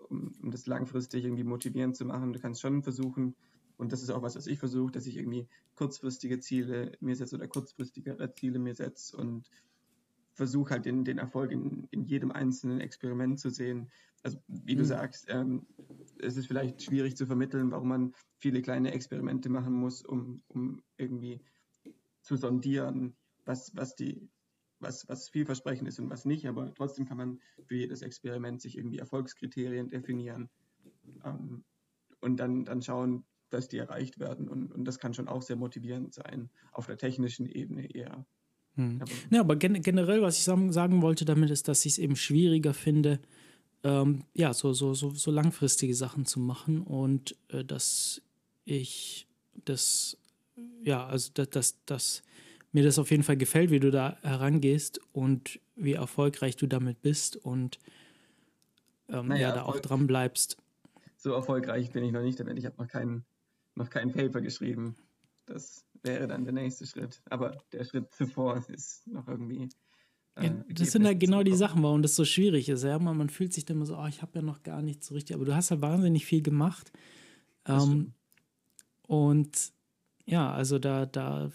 um, um das langfristig irgendwie motivierend zu machen. Du kannst schon versuchen, und das ist auch was, was ich versuche, dass ich irgendwie kurzfristige Ziele mir setze oder kurzfristigere Ziele mir setze und versuche halt den, den Erfolg in, in jedem einzelnen Experiment zu sehen. Also wie mhm. du sagst, ähm, es ist vielleicht schwierig zu vermitteln, warum man viele kleine Experimente machen muss, um, um irgendwie zu sondieren, was, was die was, was vielversprechend ist und was nicht, aber trotzdem kann man für jedes Experiment sich irgendwie Erfolgskriterien definieren ähm, und dann, dann schauen, dass die erreicht werden. Und, und das kann schon auch sehr motivierend sein, auf der technischen Ebene eher. Hm. Aber, ja, aber gen generell, was ich sagen wollte damit, ist, dass ich es eben schwieriger finde, ähm, ja, so, so, so, so langfristige Sachen zu machen und äh, dass ich das, ja, also dass, dass, dass mir das auf jeden Fall gefällt, wie du da herangehst und wie erfolgreich du damit bist und ähm, naja, ja, da auch dran bleibst. So erfolgreich bin ich noch nicht, denn ich habe noch kein, noch kein Paper geschrieben. Das wäre dann der nächste Schritt. Aber der Schritt zuvor ist noch irgendwie. Äh, ja, das sind halt genau die Sachen, warum das so schwierig ist. Ja, man, man fühlt sich dann immer so, oh, ich habe ja noch gar nichts so richtig, aber du hast halt wahnsinnig viel gemacht. Ähm, und ja, also da, da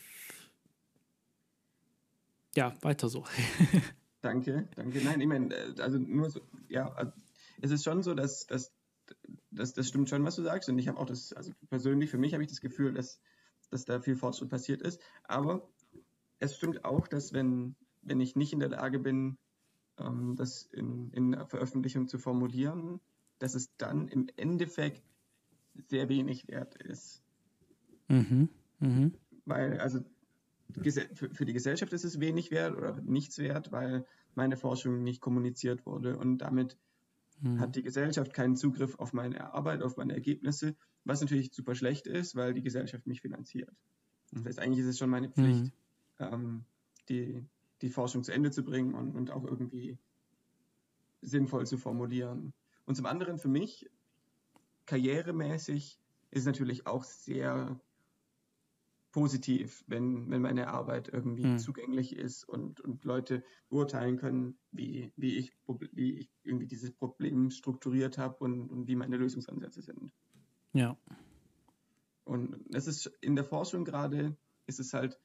ja, weiter so. [LAUGHS] danke, danke. Nein, ich meine, äh, also nur so, ja, also es ist schon so, dass, dass, dass das stimmt schon, was du sagst. Und ich habe auch das, also persönlich für mich habe ich das Gefühl, dass, dass da viel Fortschritt passiert ist. Aber es stimmt auch, dass wenn, wenn ich nicht in der Lage bin, ähm, das in, in einer Veröffentlichung zu formulieren, dass es dann im Endeffekt sehr wenig wert ist. Mhm. Mhm. Weil, also für die Gesellschaft ist es wenig wert oder nichts wert, weil meine Forschung nicht kommuniziert wurde. Und damit hm. hat die Gesellschaft keinen Zugriff auf meine Arbeit, auf meine Ergebnisse, was natürlich super schlecht ist, weil die Gesellschaft mich finanziert. Das heißt, eigentlich ist es schon meine Pflicht, hm. ähm, die, die Forschung zu Ende zu bringen und, und auch irgendwie sinnvoll zu formulieren. Und zum anderen für mich, karrieremäßig, ist natürlich auch sehr positiv, wenn, wenn meine Arbeit irgendwie mhm. zugänglich ist und, und Leute beurteilen können, wie, wie, ich, wie ich irgendwie dieses Problem strukturiert habe und, und wie meine Lösungsansätze sind. Ja. Und es ist in der Forschung gerade, ist es halt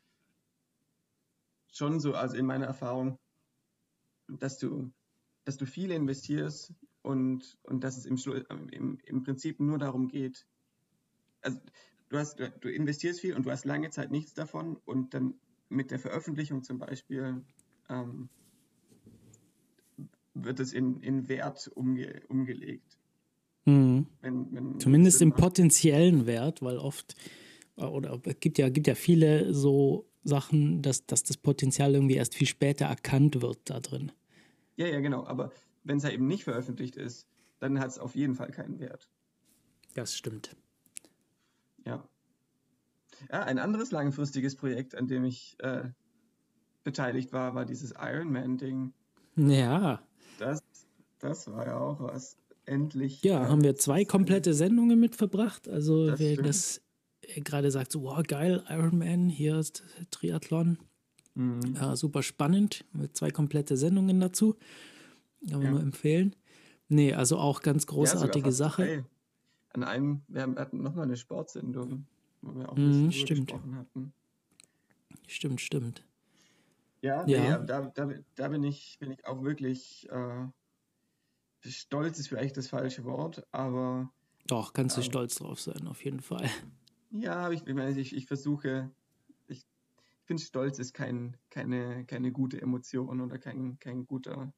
schon so, also in meiner Erfahrung, dass du, dass du viel investierst und, und dass es im, im, im Prinzip nur darum geht, also du, hast, du investierst viel und du hast lange Zeit nichts davon und dann mit der Veröffentlichung zum Beispiel ähm, wird es in, in Wert umge, umgelegt. Mhm. Wenn, wenn Zumindest im potenziellen Wert, weil oft, äh, oder es gibt ja, gibt ja viele so Sachen, dass, dass das Potenzial irgendwie erst viel später erkannt wird da drin. Ja, ja, genau. Aber wenn es ja eben nicht veröffentlicht ist, dann hat es auf jeden Fall keinen Wert. Das stimmt. Ja. Ja, ein anderes langfristiges Projekt, an dem ich äh, beteiligt war, war dieses Iron Man-Ding. Ja. Das, das war ja auch was. Endlich. Ja, äh, haben wir zwei komplette Sendungen mit verbracht. Also, das wer stimmt. das gerade sagt, so, wow, geil, Iron Man, hier ist Triathlon. Mhm. Ja, super spannend. Mit zwei komplette Sendungen dazu. Kann man ja. nur empfehlen. Nee, also auch ganz großartige ja, Sache. Drei. An einem, wir hatten nochmal eine Sportsendung, wo wir auch ein mhm, stimmt. gesprochen hatten. Stimmt, stimmt. Ja, ja. Nee, da, da, da bin, ich, bin ich auch wirklich äh, stolz ist vielleicht das falsche Wort, aber. Doch, kannst du äh, stolz drauf sein, auf jeden Fall. Ja, ich, ich, ich versuche, ich, ich finde, Stolz ist kein, keine, keine gute Emotion oder kein, kein guter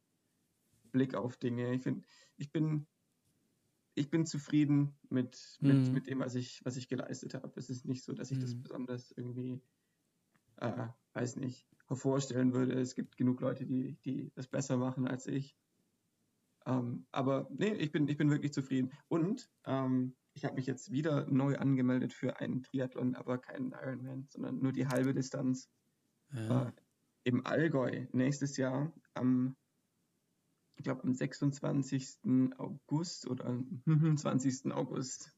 Blick auf Dinge. Ich finde, ich bin, ich bin zufrieden mit, mit, mm. mit dem, was ich, was ich geleistet habe. Es ist nicht so, dass ich mm. das mhm. besonders irgendwie, äh, weiß nicht, hervorstellen würde. Es gibt genug Leute, die, die das besser machen als ich. Ähm, aber nee, ich bin, ich bin wirklich zufrieden. Und ähm, ich habe mich jetzt wieder neu angemeldet für einen Triathlon, aber keinen Ironman, sondern nur die halbe Distanz. Ja. Äh, Im Allgäu nächstes Jahr am ich glaube am 26. August oder am [LAUGHS] 20. August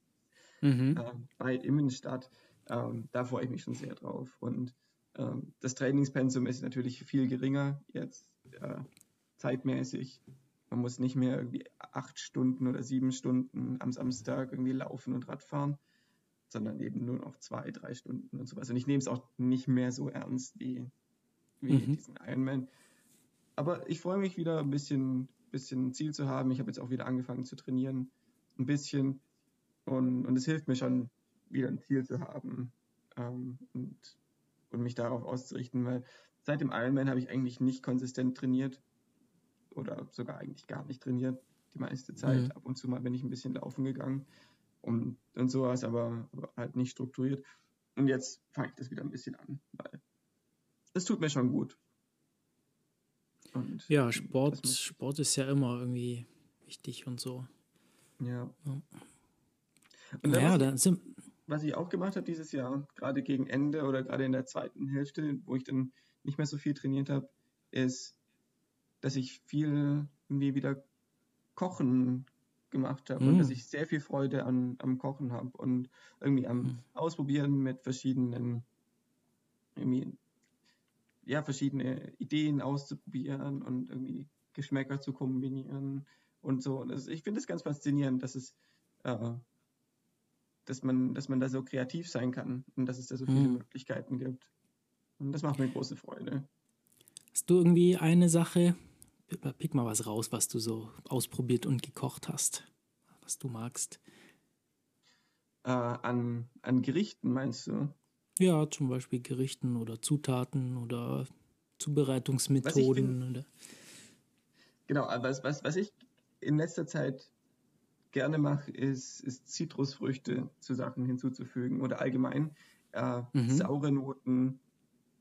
mhm. äh, bei Immenstadt. Ähm, da freue ich mich schon sehr drauf. Und ähm, das Trainingspensum ist natürlich viel geringer jetzt äh, zeitmäßig. Man muss nicht mehr irgendwie acht Stunden oder sieben Stunden am Samstag irgendwie laufen und Radfahren, sondern eben nur noch zwei, drei Stunden und sowas. Und ich nehme es auch nicht mehr so ernst wie, wie mhm. diesen Ironman aber ich freue mich wieder ein bisschen, bisschen Ziel zu haben. Ich habe jetzt auch wieder angefangen zu trainieren, ein bisschen. Und, und es hilft mir schon, wieder ein Ziel zu haben ähm, und, und mich darauf auszurichten, weil seit dem Ironman habe ich eigentlich nicht konsistent trainiert oder sogar eigentlich gar nicht trainiert, die meiste Zeit. Mhm. Ab und zu mal bin ich ein bisschen laufen gegangen und, und sowas, aber, aber halt nicht strukturiert. Und jetzt fange ich das wieder ein bisschen an, weil es tut mir schon gut. Und ja, Sport, Sport ist ja immer irgendwie wichtig und so. Ja. ja. Und naja, dann sind. Was ich auch gemacht habe dieses Jahr, gerade gegen Ende oder gerade in der zweiten Hälfte, wo ich dann nicht mehr so viel trainiert habe, ist, dass ich viel irgendwie wieder Kochen gemacht habe mm. und dass ich sehr viel Freude an, am Kochen habe und irgendwie am mm. Ausprobieren mit verschiedenen irgendwie ja, verschiedene Ideen auszuprobieren und irgendwie Geschmäcker zu kombinieren und so. Und das, ich finde es ganz faszinierend, dass es, äh, dass man, dass man da so kreativ sein kann und dass es da so viele mhm. Möglichkeiten gibt. Und das macht mir große Freude. Hast du irgendwie eine Sache, pick mal was raus, was du so ausprobiert und gekocht hast, was du magst? Äh, an, an Gerichten meinst du? Ja, zum Beispiel Gerichten oder Zutaten oder Zubereitungsmethoden. Oder genau, was, was, was ich in letzter Zeit gerne mache, ist, ist Zitrusfrüchte zu Sachen hinzuzufügen oder allgemein äh, mhm. saure Noten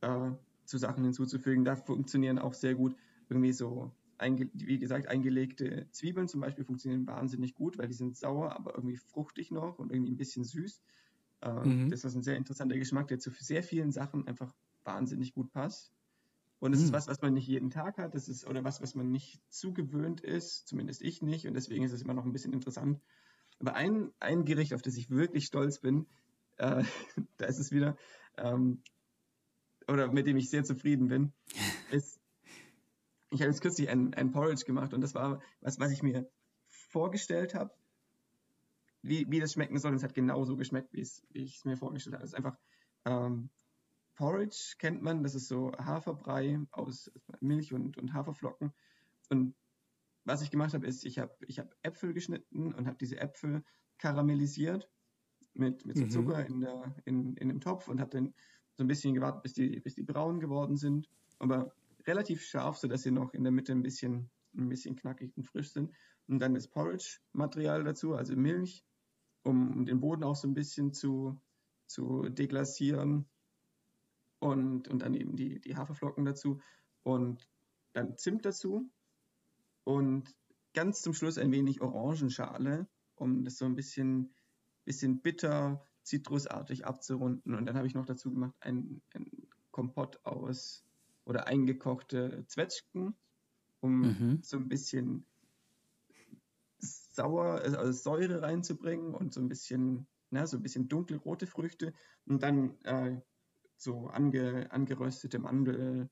äh, zu Sachen hinzuzufügen. Da funktionieren auch sehr gut irgendwie so, wie gesagt, eingelegte Zwiebeln zum Beispiel funktionieren wahnsinnig gut, weil die sind sauer, aber irgendwie fruchtig noch und irgendwie ein bisschen süß. Äh, mhm. Das ist ein sehr interessanter Geschmack, der zu sehr vielen Sachen einfach wahnsinnig gut passt. Und es mhm. ist was, was man nicht jeden Tag hat, das ist, oder was, was man nicht zugewöhnt ist, zumindest ich nicht, und deswegen ist es immer noch ein bisschen interessant. Aber ein, ein Gericht, auf das ich wirklich stolz bin, äh, [LAUGHS] da ist es wieder, ähm, oder mit dem ich sehr zufrieden bin, [LAUGHS] ist, ich habe jetzt kürzlich ein, ein Porridge gemacht und das war was, was ich mir vorgestellt habe, wie, wie das schmecken soll. Und es hat genauso geschmeckt, wie, ich es mir vorgestellt habe. Es ist einfach ähm, Porridge, kennt man. Das ist so Haferbrei aus Milch und, und Haferflocken. Und was ich gemacht habe, ist, ich habe ich hab Äpfel geschnitten und habe diese Äpfel karamellisiert mit, mit so mhm. Zucker in, der, in, in dem Topf und habe dann so ein bisschen gewartet, bis die, bis die braun geworden sind. Aber relativ scharf, sodass sie noch in der Mitte ein bisschen ein bisschen knackig und frisch sind. Und dann das Porridge-Material dazu, also Milch, um, um den Boden auch so ein bisschen zu, zu deglasieren. Und, und dann eben die, die Haferflocken dazu. Und dann Zimt dazu. Und ganz zum Schluss ein wenig Orangenschale, um das so ein bisschen, bisschen bitter, zitrusartig abzurunden. Und dann habe ich noch dazu gemacht ein, ein Kompott aus oder eingekochte Zwetschgen, um mhm. so ein bisschen sauer, also Säure reinzubringen und so ein bisschen, na, so ein bisschen dunkelrote Früchte und dann äh, so ange, angeröstete Mandelstücke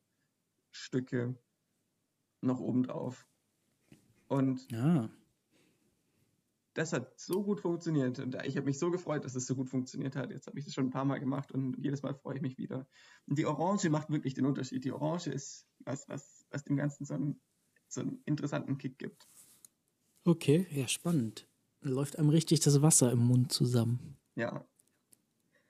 noch obendrauf. Und ja. das hat so gut funktioniert und ich habe mich so gefreut, dass es so gut funktioniert hat. Jetzt habe ich das schon ein paar Mal gemacht und jedes Mal freue ich mich wieder. Und die Orange macht wirklich den Unterschied. Die Orange ist was, was, was dem Ganzen so einen, so einen interessanten Kick gibt. Okay, ja, spannend. Da läuft einem richtig das Wasser im Mund zusammen. Ja.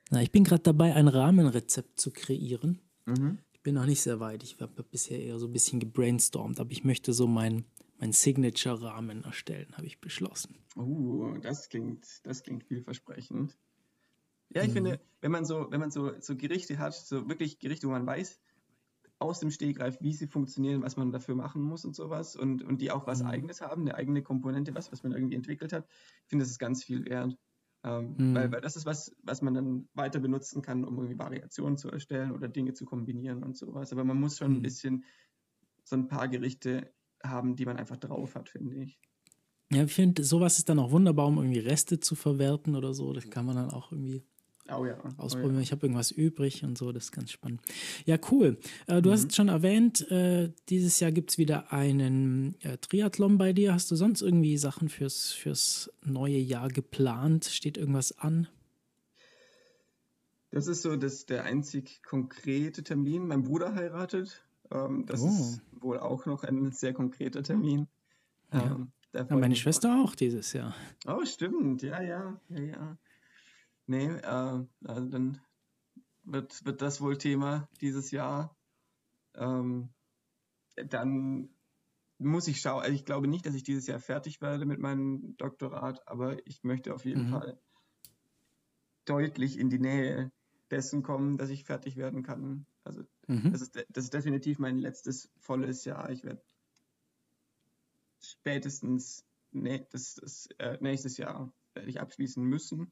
Na, ich bin gerade dabei, ein Rahmenrezept zu kreieren. Mhm. Ich bin noch nicht sehr weit. Ich habe bisher eher so ein bisschen gebrainstormt, aber ich möchte so mein, mein Signature-Rahmen erstellen, habe ich beschlossen. Oh, das klingt, das klingt vielversprechend. Ja, ich mhm. finde, wenn man so, wenn man so, so Gerichte hat, so wirklich Gerichte, wo man weiß, aus dem Stegreif, wie sie funktionieren, was man dafür machen muss und sowas und, und die auch was mhm. Eigenes haben, eine eigene Komponente, was, was man irgendwie entwickelt hat. Ich finde, das ist ganz viel wert. Ähm, mhm. weil, weil das ist was, was man dann weiter benutzen kann, um irgendwie Variationen zu erstellen oder Dinge zu kombinieren und sowas. Aber man muss schon mhm. ein bisschen so ein paar Gerichte haben, die man einfach drauf hat, finde ich. Ja, ich finde, sowas ist dann auch wunderbar, um irgendwie Reste zu verwerten oder so. Das kann man dann auch irgendwie Oh ja. Ausprobieren. Oh ja. Ich habe irgendwas übrig und so, das ist ganz spannend. Ja, cool. Äh, du mhm. hast schon erwähnt, äh, dieses Jahr gibt es wieder einen äh, Triathlon bei dir. Hast du sonst irgendwie Sachen fürs, fürs neue Jahr geplant? Steht irgendwas an? Das ist so das, der einzig konkrete Termin. Mein Bruder heiratet. Ähm, das oh. ist wohl auch noch ein sehr konkreter Termin. Ja. Ähm, ja, meine Schwester auch dieses Jahr. Oh, stimmt. Ja, ja, ja, ja. Nee, äh, also dann wird, wird das wohl Thema dieses Jahr. Ähm, dann muss ich schauen, also ich glaube nicht, dass ich dieses Jahr fertig werde mit meinem Doktorat, aber ich möchte auf jeden mhm. Fall deutlich in die Nähe dessen kommen, dass ich fertig werden kann. Also mhm. das, ist, das ist definitiv mein letztes volles Jahr. Ich werde spätestens das, äh, nächstes Jahr werde ich abschließen müssen.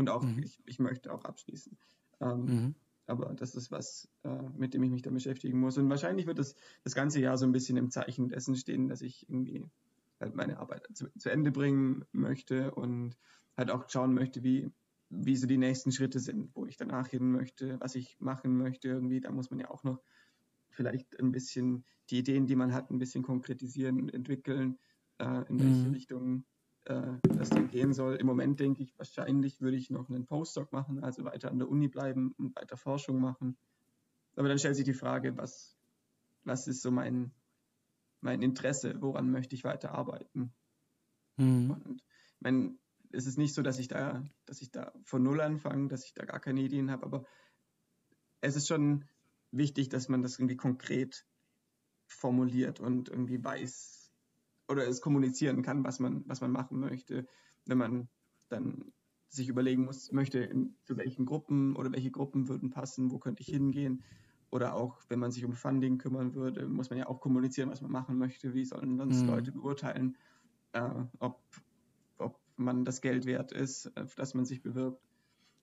Und auch, mhm. ich, ich möchte auch abschließen. Ähm, mhm. Aber das ist was, äh, mit dem ich mich dann beschäftigen muss. Und wahrscheinlich wird das, das ganze Jahr so ein bisschen im Zeichen dessen stehen, dass ich irgendwie halt meine Arbeit zu, zu Ende bringen möchte und halt auch schauen möchte, wie, wie so die nächsten Schritte sind, wo ich danach hin möchte, was ich machen möchte. Irgendwie, da muss man ja auch noch vielleicht ein bisschen die Ideen, die man hat, ein bisschen konkretisieren und entwickeln, äh, in welche mhm. Richtung äh, das dann gehen soll. Im Moment denke ich, wahrscheinlich würde ich noch einen Postdoc machen, also weiter an der Uni bleiben und weiter Forschung machen. Aber dann stellt sich die Frage, was, was ist so mein, mein Interesse, woran möchte ich weiter arbeiten? Mhm. Und ich meine, es ist nicht so, dass ich da, dass ich da von null anfange, dass ich da gar keine Ideen habe, aber es ist schon wichtig, dass man das irgendwie konkret formuliert und irgendwie weiß, oder es kommunizieren kann, was man, was man machen möchte, wenn man dann sich überlegen muss, möchte in, zu welchen Gruppen oder welche Gruppen würden passen, wo könnte ich hingehen. Oder auch, wenn man sich um Funding kümmern würde, muss man ja auch kommunizieren, was man machen möchte. Wie sollen sonst mhm. Leute beurteilen, äh, ob, ob man das Geld wert ist, auf das man sich bewirbt.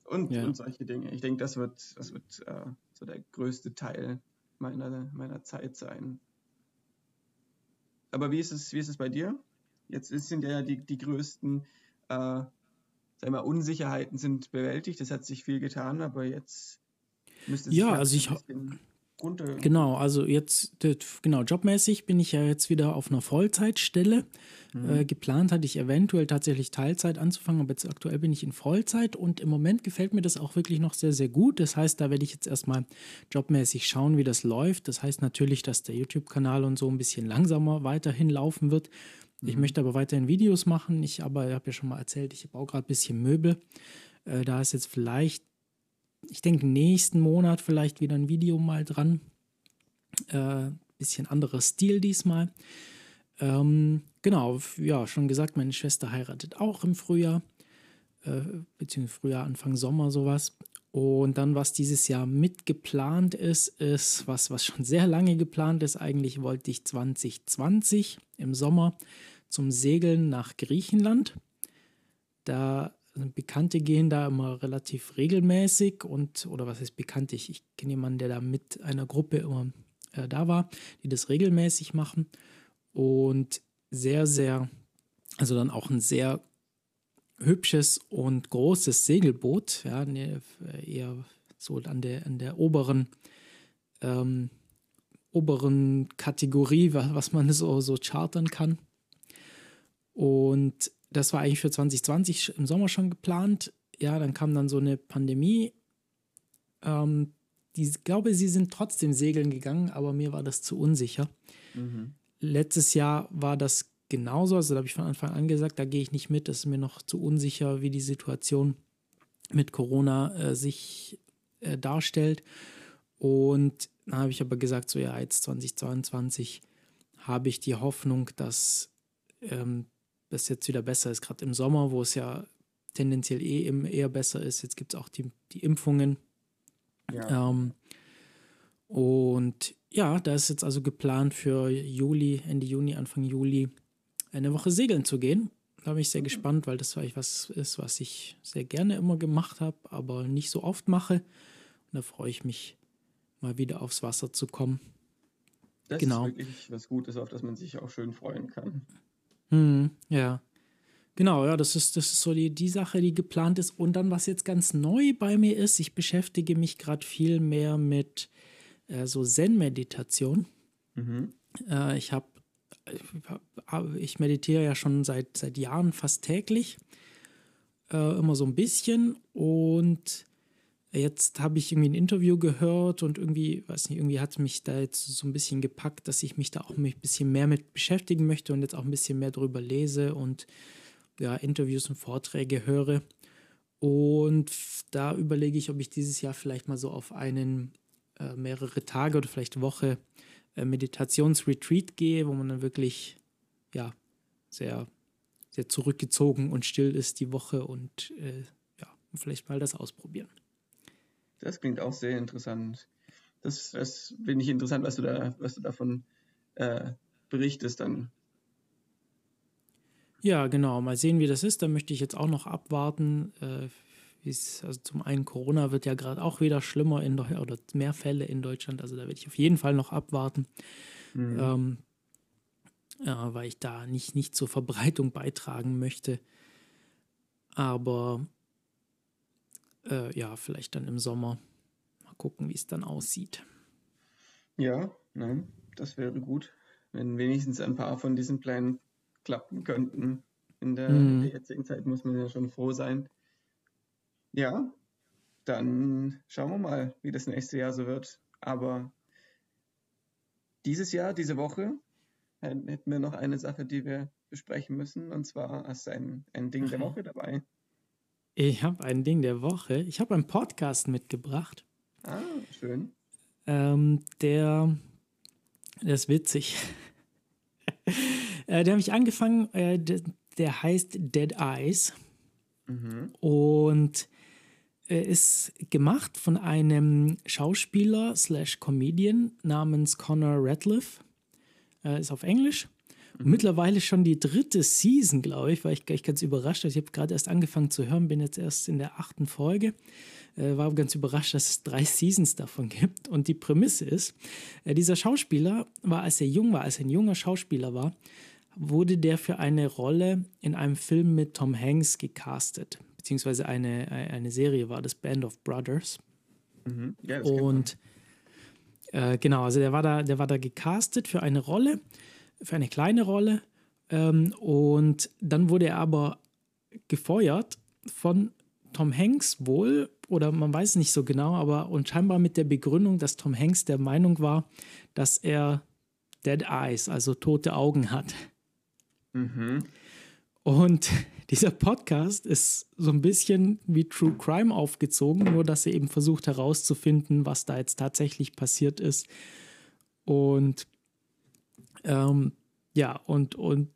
Und, ja. und solche Dinge. Ich denke, das wird, das wird äh, so der größte Teil meiner, meiner Zeit sein. Aber wie ist es, wie ist es bei dir? Jetzt sind ja die, die größten äh, sag mal, Unsicherheiten sind bewältigt. Es hat sich viel getan, aber jetzt müsste es ja, also ich runter. Genau, also jetzt, genau, jobmäßig bin ich ja jetzt wieder auf einer Vollzeitstelle. Mhm. Äh, geplant hatte ich eventuell tatsächlich Teilzeit anzufangen, aber jetzt aktuell bin ich in Vollzeit und im Moment gefällt mir das auch wirklich noch sehr, sehr gut. Das heißt, da werde ich jetzt erstmal jobmäßig schauen, wie das läuft. Das heißt natürlich, dass der YouTube-Kanal und so ein bisschen langsamer weiterhin laufen wird. Ich mhm. möchte aber weiterhin Videos machen. Ich aber habe ja schon mal erzählt, ich baue gerade ein bisschen Möbel. Äh, da ist jetzt vielleicht ich denke, nächsten Monat vielleicht wieder ein Video mal dran. Äh, bisschen anderer Stil diesmal. Ähm, genau, ja, schon gesagt, meine Schwester heiratet auch im Frühjahr, äh, beziehungsweise Frühjahr, Anfang Sommer sowas. Und dann, was dieses Jahr mitgeplant ist, ist was, was schon sehr lange geplant ist. Eigentlich wollte ich 2020 im Sommer zum Segeln nach Griechenland. Da Bekannte gehen da immer relativ regelmäßig und, oder was heißt Bekannte? Ich, ich kenne jemanden, der da mit einer Gruppe immer äh, da war, die das regelmäßig machen und sehr, sehr, also dann auch ein sehr hübsches und großes Segelboot, ja, ne, eher so an der, an der oberen, ähm, oberen Kategorie, was, was man so, so chartern kann. Und das war eigentlich für 2020 im Sommer schon geplant. Ja, dann kam dann so eine Pandemie. Ähm, die, ich glaube, sie sind trotzdem segeln gegangen, aber mir war das zu unsicher. Mhm. Letztes Jahr war das genauso. Also da habe ich von Anfang an gesagt, da gehe ich nicht mit. Das ist mir noch zu unsicher, wie die Situation mit Corona äh, sich äh, darstellt. Und dann habe ich aber gesagt, so ja, jetzt 2022 habe ich die Hoffnung, dass ähm, das jetzt wieder besser ist. Gerade im Sommer, wo es ja tendenziell eh eher besser ist. Jetzt gibt es auch die, die Impfungen. Ja. Ähm, und ja, da ist jetzt also geplant für Juli, Ende Juni, Anfang Juli eine Woche segeln zu gehen. Da bin ich sehr mhm. gespannt, weil das vielleicht was ist, was ich sehr gerne immer gemacht habe, aber nicht so oft mache. Und da freue ich mich, mal wieder aufs Wasser zu kommen. Das genau. ist wirklich was Gutes, auf das man sich auch schön freuen kann. Hm, ja. Genau, ja, das ist, das ist so die, die Sache, die geplant ist. Und dann, was jetzt ganz neu bei mir ist, ich beschäftige mich gerade viel mehr mit äh, so Zen-Meditation. Mhm. Äh, ich habe, ich meditiere ja schon seit, seit Jahren fast täglich, äh, immer so ein bisschen. Und Jetzt habe ich irgendwie ein Interview gehört und irgendwie, weiß nicht, irgendwie hat mich da jetzt so ein bisschen gepackt, dass ich mich da auch ein bisschen mehr mit beschäftigen möchte und jetzt auch ein bisschen mehr darüber lese und ja, Interviews und Vorträge höre. Und da überlege ich, ob ich dieses Jahr vielleicht mal so auf einen äh, mehrere Tage oder vielleicht Woche äh, Meditationsretreat gehe, wo man dann wirklich ja sehr, sehr zurückgezogen und still ist die Woche und äh, ja, vielleicht mal das ausprobieren. Das klingt auch sehr interessant. Das, das finde ich interessant, was du da, was du davon äh, berichtest dann. Ja, genau. Mal sehen, wie das ist. Da möchte ich jetzt auch noch abwarten. Äh, also zum einen Corona wird ja gerade auch wieder schlimmer in Deu oder mehr Fälle in Deutschland. Also da werde ich auf jeden Fall noch abwarten. Mhm. Ähm, ja, weil ich da nicht, nicht zur Verbreitung beitragen möchte. Aber äh, ja, vielleicht dann im Sommer. Mal gucken, wie es dann aussieht. Ja, nein, das wäre gut, wenn wenigstens ein paar von diesen Plänen klappen könnten. In der, mhm. in der jetzigen Zeit muss man ja schon froh sein. Ja, dann schauen wir mal, wie das nächste Jahr so wird. Aber dieses Jahr, diese Woche, hätten wir noch eine Sache, die wir besprechen müssen. Und zwar hast du ein, ein Ding der Woche dabei. Ich habe ein Ding der Woche. Ich habe einen Podcast mitgebracht. Ah, schön. Ähm, der, der ist witzig. [LAUGHS] äh, der habe ich angefangen, äh, der, der, heißt Dead Eyes. Mhm. Und er ist gemacht von einem Schauspieler slash Comedian namens Connor Radcliffe. Äh, ist auf Englisch. Mhm. Mittlerweile schon die dritte Season, glaube ich, weil ich, ich ganz überrascht. Also ich habe gerade erst angefangen zu hören, bin jetzt erst in der achten Folge. Äh, war ganz überrascht, dass es drei Seasons davon [LAUGHS] gibt. Und die Prämisse ist, äh, dieser Schauspieler war, als er jung war, als er ein junger Schauspieler war, wurde der für eine Rolle in einem Film mit Tom Hanks gecastet. Beziehungsweise eine, eine Serie war das Band of Brothers. Mhm. Ja, und äh, genau, also der war da, der war da gecastet für eine Rolle für eine kleine Rolle. Ähm, und dann wurde er aber gefeuert von Tom Hanks wohl, oder man weiß nicht so genau, aber und scheinbar mit der Begründung, dass Tom Hanks der Meinung war, dass er Dead Eyes, also tote Augen hat. Mhm. Und [LAUGHS] dieser Podcast ist so ein bisschen wie True Crime aufgezogen, nur dass er eben versucht herauszufinden, was da jetzt tatsächlich passiert ist. Und ähm, ja, und, und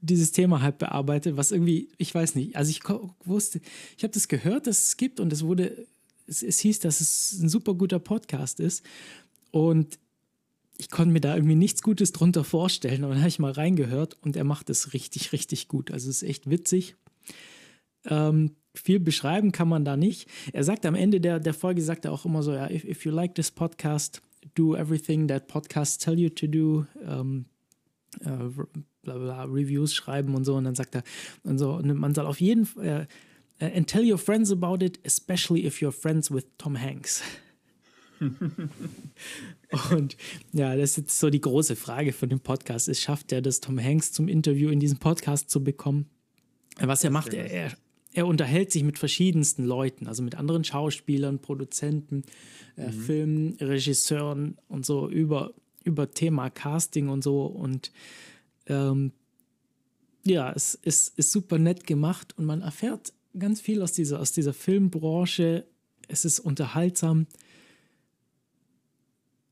dieses Thema halt bearbeitet, was irgendwie, ich weiß nicht, also ich wusste, ich habe das gehört, dass es gibt und es wurde, es, es hieß, dass es ein super guter Podcast ist und ich konnte mir da irgendwie nichts Gutes drunter vorstellen und dann habe ich mal reingehört und er macht es richtig, richtig gut. Also es ist echt witzig. Ähm, viel beschreiben kann man da nicht. Er sagt am Ende der, der Folge, sagt er auch immer so, ja, if, if you like this podcast, do everything that podcasts tell you to do. Ähm, äh, bla bla, Reviews schreiben und so. Und dann sagt er, und so, und man soll auf jeden Fall, äh, and tell your friends about it, especially if you're friends with Tom Hanks. [LAUGHS] und ja, das ist jetzt so die große Frage von dem Podcast. Ist, schafft er das, Tom Hanks zum Interview in diesem Podcast zu bekommen? Was er macht, er, er, er unterhält sich mit verschiedensten Leuten, also mit anderen Schauspielern, Produzenten, äh, mhm. Filmregisseuren und so über, über Thema Casting und so. Und ähm, ja, es ist, ist super nett gemacht und man erfährt ganz viel aus dieser, aus dieser Filmbranche. Es ist unterhaltsam.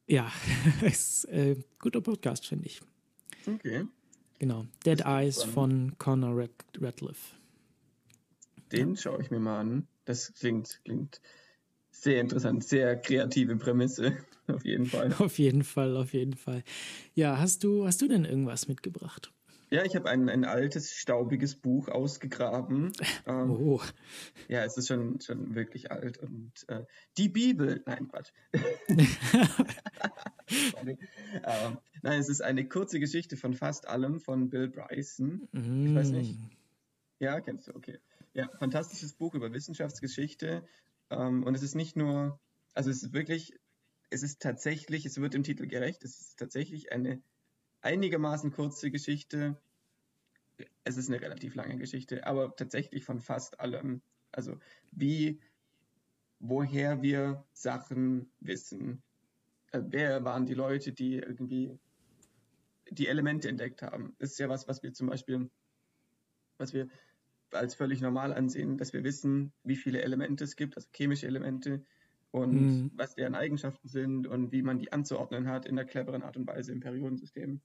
Ja, [LAUGHS] es ist äh, guter Podcast, finde ich. Okay. Genau. Dead Eyes von Connor Radcliffe. Den schaue ich mir mal an. Das klingt, klingt sehr interessant, sehr kreative Prämisse, [LAUGHS] auf jeden Fall. [LAUGHS] Auf jeden Fall, auf jeden Fall. Ja, hast du, hast du denn irgendwas mitgebracht? Ja, ich habe ein, ein altes, staubiges Buch ausgegraben. [LAUGHS] Ähm, oh. Ja, es ist schon, schon wirklich alt. Und äh, die Bibel, nein, Quatsch. ähm, nein, es ist eine kurze Geschichte von fast allem von Bill Bryson. Mm. Ich weiß nicht. Mm. Ja, kennst du, okay. Ja, fantastisches Buch über Wissenschaftsgeschichte. Ähm, und es ist nicht nur, also es ist wirklich, es ist tatsächlich, es wird im Titel gerecht, es ist tatsächlich eine einigermaßen kurze Geschichte. Es ist eine relativ lange Geschichte, aber tatsächlich von fast allem. Also wie, woher wir Sachen wissen. Äh, wer waren die Leute, die irgendwie die Elemente entdeckt haben? Das ist ja was, was wir zum Beispiel, was wir als völlig normal ansehen, dass wir wissen, wie viele Elemente es gibt, also chemische Elemente und mhm. was deren Eigenschaften sind und wie man die anzuordnen hat in der cleveren Art und Weise im Periodensystem.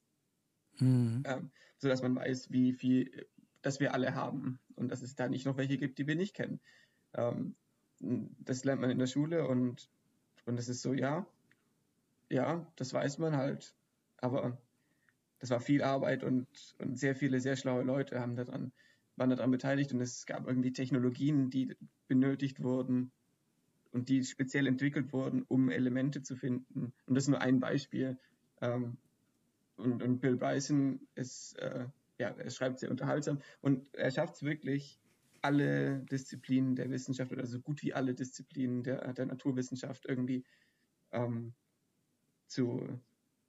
Mhm. Ähm, so dass man weiß, wie viel, dass wir alle haben und dass es da nicht noch welche gibt, die wir nicht kennen. Ähm, das lernt man in der Schule und, und es ist so, ja, ja, das weiß man halt, aber das war viel Arbeit und, und sehr viele sehr schlaue Leute haben daran waren daran beteiligt und es gab irgendwie Technologien, die benötigt wurden und die speziell entwickelt wurden, um Elemente zu finden. Und das ist nur ein Beispiel. Ähm, und, und Bill Bryson ist, äh, ja, er schreibt sehr unterhaltsam und er schafft es wirklich, alle Disziplinen der Wissenschaft oder so gut wie alle Disziplinen der, der Naturwissenschaft irgendwie ähm, zu,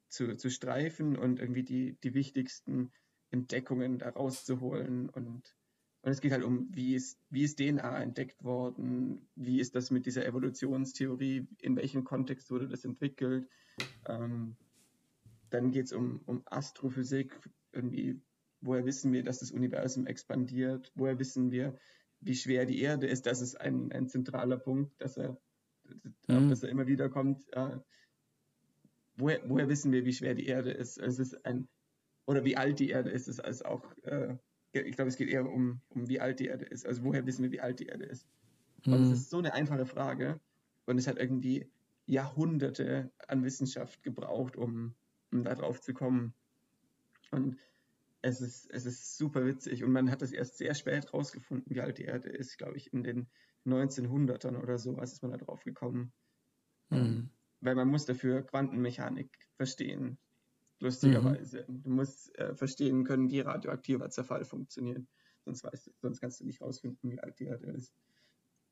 zu, zu streifen und irgendwie die, die wichtigsten Entdeckungen da rauszuholen und und es geht halt um, wie ist, wie ist DNA entdeckt worden, wie ist das mit dieser Evolutionstheorie, in welchem Kontext wurde das entwickelt. Ähm, dann geht es um, um Astrophysik, irgendwie, woher wissen wir, dass das Universum expandiert, woher wissen wir, wie schwer die Erde ist, das ist ein, ein zentraler Punkt, dass er, mhm. dass er immer wieder kommt. Äh, woher, woher wissen wir, wie schwer die Erde ist? Es ist ein, oder wie alt die Erde ist, ist also auch äh, ich glaube, es geht eher um, um wie alt die Erde ist. Also woher wissen wir, wie alt die Erde ist? Mhm. Und es ist so eine einfache Frage und es hat irgendwie Jahrhunderte an Wissenschaft gebraucht, um, um da drauf zu kommen. Und es ist, es ist super witzig und man hat das erst sehr spät rausgefunden, wie alt die Erde ist, glaube ich, in den 1900ern oder so, als ist man da drauf gekommen. Mhm. Weil man muss dafür Quantenmechanik verstehen lustigerweise. Mhm. Du musst äh, verstehen können, wie radioaktiver Zerfall funktioniert. Sonst, weißt, sonst kannst du nicht rausfinden, wie alt die Erde ist.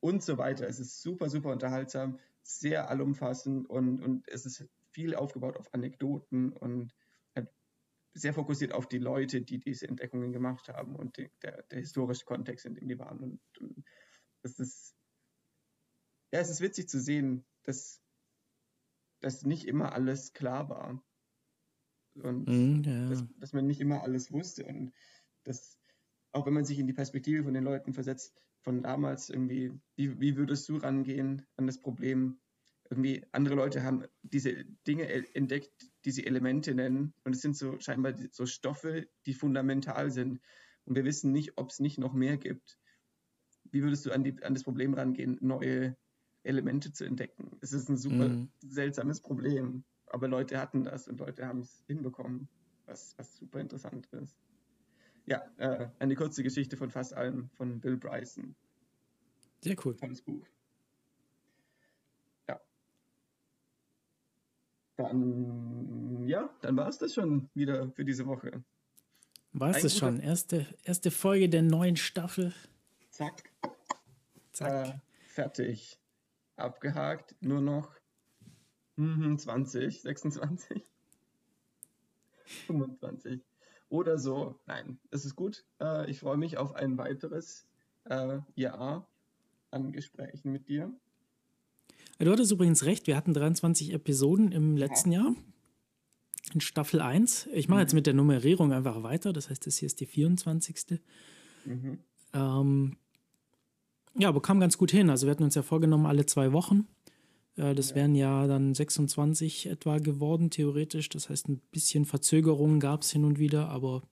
Und so weiter. Es ist super, super unterhaltsam, sehr allumfassend und, und es ist viel aufgebaut auf Anekdoten und sehr fokussiert auf die Leute, die diese Entdeckungen gemacht haben und die, der, der, historische Kontext, in dem die waren. Und, und das ist, ja, es ist witzig zu sehen, dass, dass nicht immer alles klar war und mm, ja. dass, dass, man nicht immer alles wusste und dass, auch wenn man sich in die Perspektive von den Leuten versetzt, von damals irgendwie, wie, wie würdest du rangehen an das Problem, irgendwie andere Leute haben diese Dinge entdeckt, die sie Elemente nennen. Und es sind so scheinbar so Stoffe, die fundamental sind. Und wir wissen nicht, ob es nicht noch mehr gibt. Wie würdest du an, die, an das Problem rangehen, neue Elemente zu entdecken? Es ist ein super mhm. seltsames Problem. Aber Leute hatten das und Leute haben es hinbekommen, was, was super interessant ist. Ja, äh, eine kurze Geschichte von fast allem von Bill Bryson. Sehr cool. Tolles Buch. Dann, ja, dann war es das schon wieder für diese Woche. War es das schon? Erste, erste Folge der neuen Staffel. Zack. Zack. Äh, fertig. Abgehakt. Nur noch 20, 26, 25 oder so. Nein, es ist gut. Äh, ich freue mich auf ein weiteres äh, Jahr an Gesprächen mit dir. Du hattest übrigens recht, wir hatten 23 Episoden im letzten Jahr. In Staffel 1. Ich mache jetzt mhm. mit der Nummerierung einfach weiter. Das heißt, das hier ist die 24. Mhm. Ähm, ja, aber kam ganz gut hin. Also wir hatten uns ja vorgenommen, alle zwei Wochen. Äh, das wären ja dann 26 etwa geworden, theoretisch. Das heißt, ein bisschen Verzögerungen gab es hin und wieder, aber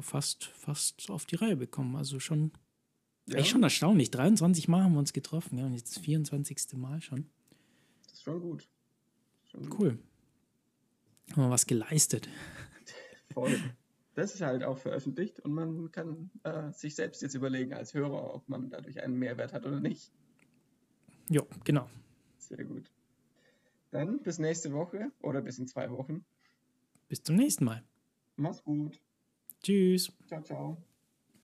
fast, fast auf die Reihe bekommen. Also schon ja. Echt schon erstaunlich. 23 Mal haben wir uns getroffen, ja, und jetzt das 24. Mal schon. Das ist schon gut. Schon gut. Cool. Haben wir was geleistet. [LAUGHS] Voll. Das ist halt auch veröffentlicht und man kann äh, sich selbst jetzt überlegen als Hörer, ob man dadurch einen Mehrwert hat oder nicht. Ja, genau. Sehr gut. Dann bis nächste Woche oder bis in zwei Wochen. Bis zum nächsten Mal. Mach's gut. Tschüss. Ciao, ciao.